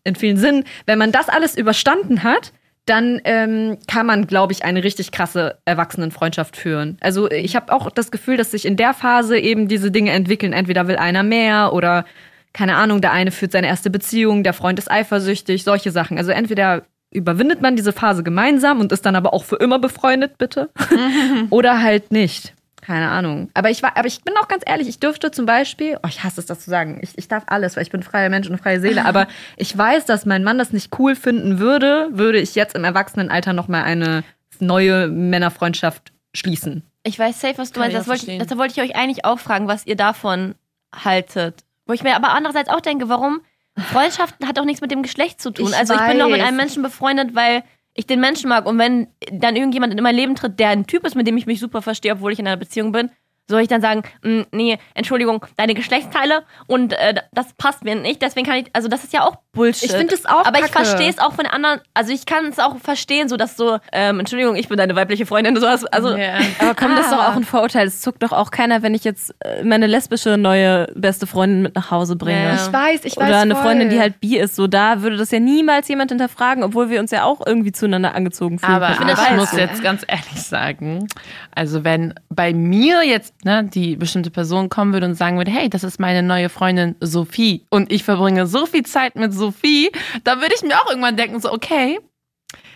in vielen Sinnen. Wenn man das alles überstanden hat, dann ähm, kann man, glaube ich, eine richtig krasse Erwachsenenfreundschaft führen. Also ich habe auch das Gefühl, dass sich in der Phase eben diese Dinge entwickeln. Entweder will einer mehr oder keine Ahnung, der eine führt seine erste Beziehung, der Freund ist eifersüchtig, solche Sachen. Also entweder überwindet man diese Phase gemeinsam und ist dann aber auch für immer befreundet, bitte. oder halt nicht. Keine Ahnung. Aber ich war, aber ich bin auch ganz ehrlich, ich dürfte zum Beispiel, oh, ich hasse es, das zu sagen. Ich, ich darf alles, weil ich bin freier Mensch und freie Seele. Aber ich weiß, dass mein Mann das nicht cool finden würde, würde ich jetzt im Erwachsenenalter nochmal eine neue Männerfreundschaft schließen. Ich weiß safe, was du Kann meinst. Das auch wollte, deshalb wollte ich euch eigentlich auch fragen, was ihr davon haltet. Wo ich mir aber andererseits auch denke, warum Freundschaft hat doch nichts mit dem Geschlecht zu tun. Ich also ich bin doch mit weiß. einem Menschen befreundet, weil ich den Menschen mag. Und wenn dann irgendjemand in mein Leben tritt, der ein Typ ist, mit dem ich mich super verstehe, obwohl ich in einer Beziehung bin, soll ich dann sagen, "Mm, nee, Entschuldigung, deine Geschlechtsteile und äh, das passt mir nicht. Deswegen kann ich, also das ist ja auch Bullshit. Ich finde es auch Aber ich kacke. verstehe es auch von anderen, also ich kann es auch verstehen, so dass so, ähm, Entschuldigung, ich bin deine weibliche Freundin, so also Ja. Aber komm, das ist doch Ah. auch ein Vorurteil. Es zuckt doch auch keiner, wenn ich jetzt äh, meine lesbische neue beste Freundin mit nach Hause bringe. Ja. Ich weiß, ich weiß. Oder eine voll. Freundin, die halt bi ist. So, da würde das ja niemals jemand hinterfragen, obwohl wir uns ja auch irgendwie zueinander angezogen fühlen. Aber Ich finde ich, das muss jetzt ganz ehrlich sagen, also wenn bei mir jetzt ne, die bestimmte Person kommen würde und sagen würde, hey, das ist meine neue Freundin Sophie. Und ich verbringe so viel Zeit mit Sophie, dann würde ich mir auch irgendwann denken, so, okay,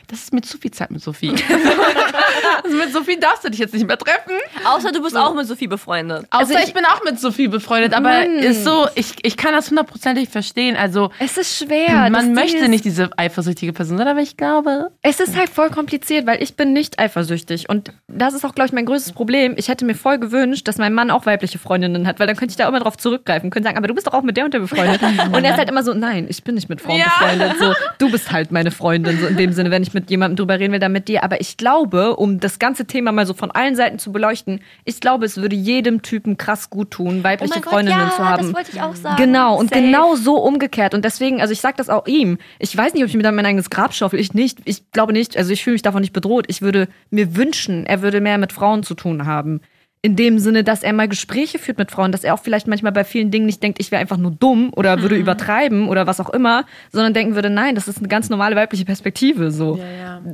das ist mir zu viel Zeit mit Sophie. also mit Sophie darfst du dich jetzt nicht mehr treffen. Außer du bist auch mit Sophie befreundet. Außer Also ich, bin auch mit Sophie befreundet, aber Mann. ist so, ich, ich kann das hundertprozentig verstehen. Also Es ist schwer. Man möchte nicht diese eifersüchtige Person sein, aber ich glaube, Es ist halt voll kompliziert, weil ich bin nicht eifersüchtig. Und das ist auch, glaube ich, mein größtes Problem. Ich hätte mir voll gewünscht, dass mein Mann auch weibliche Freundinnen hat, weil dann könnte ich da immer drauf zurückgreifen, könnte sagen, aber du bist doch auch mit der und der befreundet. und er ist halt immer so, nein, ich bin nicht mit Frauen Ja. befreundet. So, du bist halt meine Freundin, so in dem Sinne, wenn ich mit jemandem drüber reden will, dann mit dir. Aber ich glaube, um das ganze Thema mal so von allen Seiten zu beleuchten, ich glaube, es würde jedem Typen krass gut tun, weibliche Oh mein Gott, Freundinnen ja, zu haben. das wollte ich auch sagen. Genau, und Safe. genau so umgekehrt. Und deswegen, also ich sag das auch ihm. Ich weiß nicht, ob ich mir da mein eigenes Grab schaufel. Ich nicht. Ich glaube nicht. Also ich fühle mich davon nicht bedroht. Ich würde mir wünschen, er würde mehr mit Frauen zu tun haben. In dem Sinne, dass er mal Gespräche führt mit Frauen, dass er auch vielleicht manchmal bei vielen Dingen nicht denkt, ich wäre einfach nur dumm oder würde übertreiben oder was auch immer, sondern denken würde, nein, das ist eine ganz normale weibliche Perspektive so.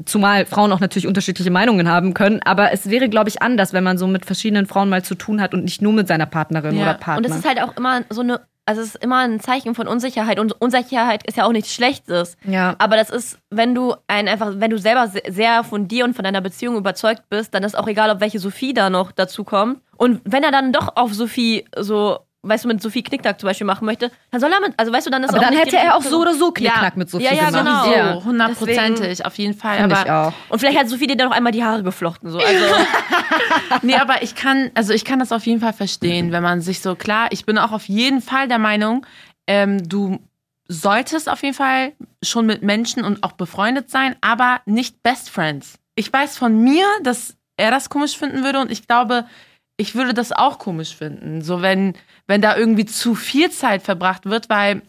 Zumal Frauen auch natürlich unterschiedliche Meinungen haben können, aber es wäre, glaube ich, anders, wenn man so mit verschiedenen Frauen mal zu tun hat und nicht nur mit seiner Partnerin Ja. oder Partner. Und es ist halt auch immer so eine, also es ist immer ein Zeichen von Unsicherheit. Und Unsicherheit ist ja auch nichts Schlechtes. Ja. Aber das ist, wenn du ein einfach, wenn du selber se- sehr von dir und von deiner Beziehung überzeugt bist, dann ist auch egal, ob welche Sophie da noch dazu kommt. Und wenn er dann doch auf Sophie so, weißt du, mit Sophie Knickknack zum Beispiel machen möchte, dann soll er mit, also weißt du, dann ist Aber auch dann hätte er auch so oder so Knickknack Ja. mit Sophie Ja, ja, gemacht. genau. Ja. so hundertprozentig, auf jeden Fall. Aber ich auch. Und vielleicht hat Sophie dir dann noch einmal die Haare geflochten. So. Also, Nee, aber ich kann, also ich kann das auf jeden Fall verstehen, wenn man sich so, klar, ich bin auch auf jeden Fall der Meinung, ähm, du solltest auf jeden Fall schon mit Menschen und auch befreundet sein, aber nicht Best Friends. Ich weiß von mir, dass er das komisch finden würde und ich glaube, ich würde das auch komisch finden. So wenn, wenn da irgendwie zu viel Zeit verbracht wird, weil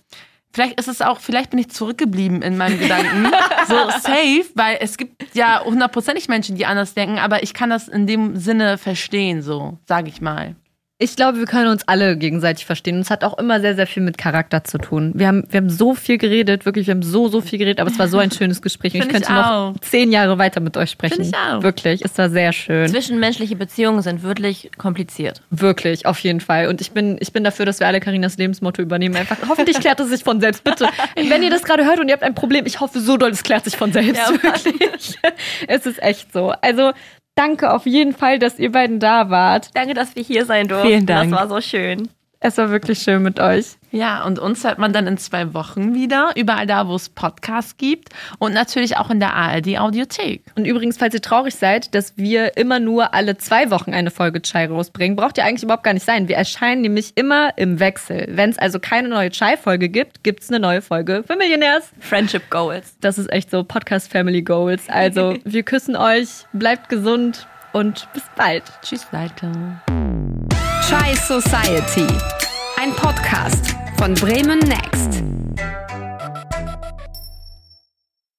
vielleicht ist es auch, vielleicht bin ich zurückgeblieben in meinen Gedanken. so safe, weil es gibt ja hundertprozentig Menschen, die anders denken, aber ich kann das in dem Sinne verstehen, so, sage ich mal. Ich glaube, wir können uns alle gegenseitig verstehen. Und es hat auch immer sehr, sehr viel mit Charakter zu tun. Wir haben, wir haben so viel geredet, wirklich, wir haben so, so viel geredet, aber es war so ein schönes Gespräch. Und ich Find ich könnte noch auch. zehn Jahre weiter mit euch sprechen. Find ich auch. Wirklich, es war sehr schön. zwischenmenschliche Beziehungen sind wirklich kompliziert. Wirklich, auf jeden Fall. Und ich bin, ich bin dafür, dass wir alle Carinas Lebensmotto übernehmen. Einfach, hoffentlich klärt es sich von selbst. Bitte, wenn ihr das gerade hört und ihr habt ein Problem, ich hoffe so doll, es klärt sich von selbst. Ja, wirklich. Es ist echt so. Also, danke auf jeden Fall, dass ihr beiden da wart. Danke, dass wir hier sein durften. Vielen Dank. Das war so schön. Es war wirklich schön mit euch. Ja, und uns hört man dann in zwei Wochen wieder, überall da, wo es Podcasts gibt und natürlich auch in der ARD Audiothek. Und übrigens, falls ihr traurig seid, dass wir immer nur alle zwei Wochen eine Folge Chai rausbringen, braucht ihr eigentlich überhaupt gar nicht sein. Wir erscheinen nämlich immer im Wechsel. Wenn es also keine neue Chai-Folge gibt, gibt es eine neue Folge für Millionärs. Friendship Goals. Das ist echt so Podcast Family Goals. Also, wir küssen euch, bleibt gesund und bis bald. Tschüss, Leute. Chai Society. Ein Podcast von Bremen Next.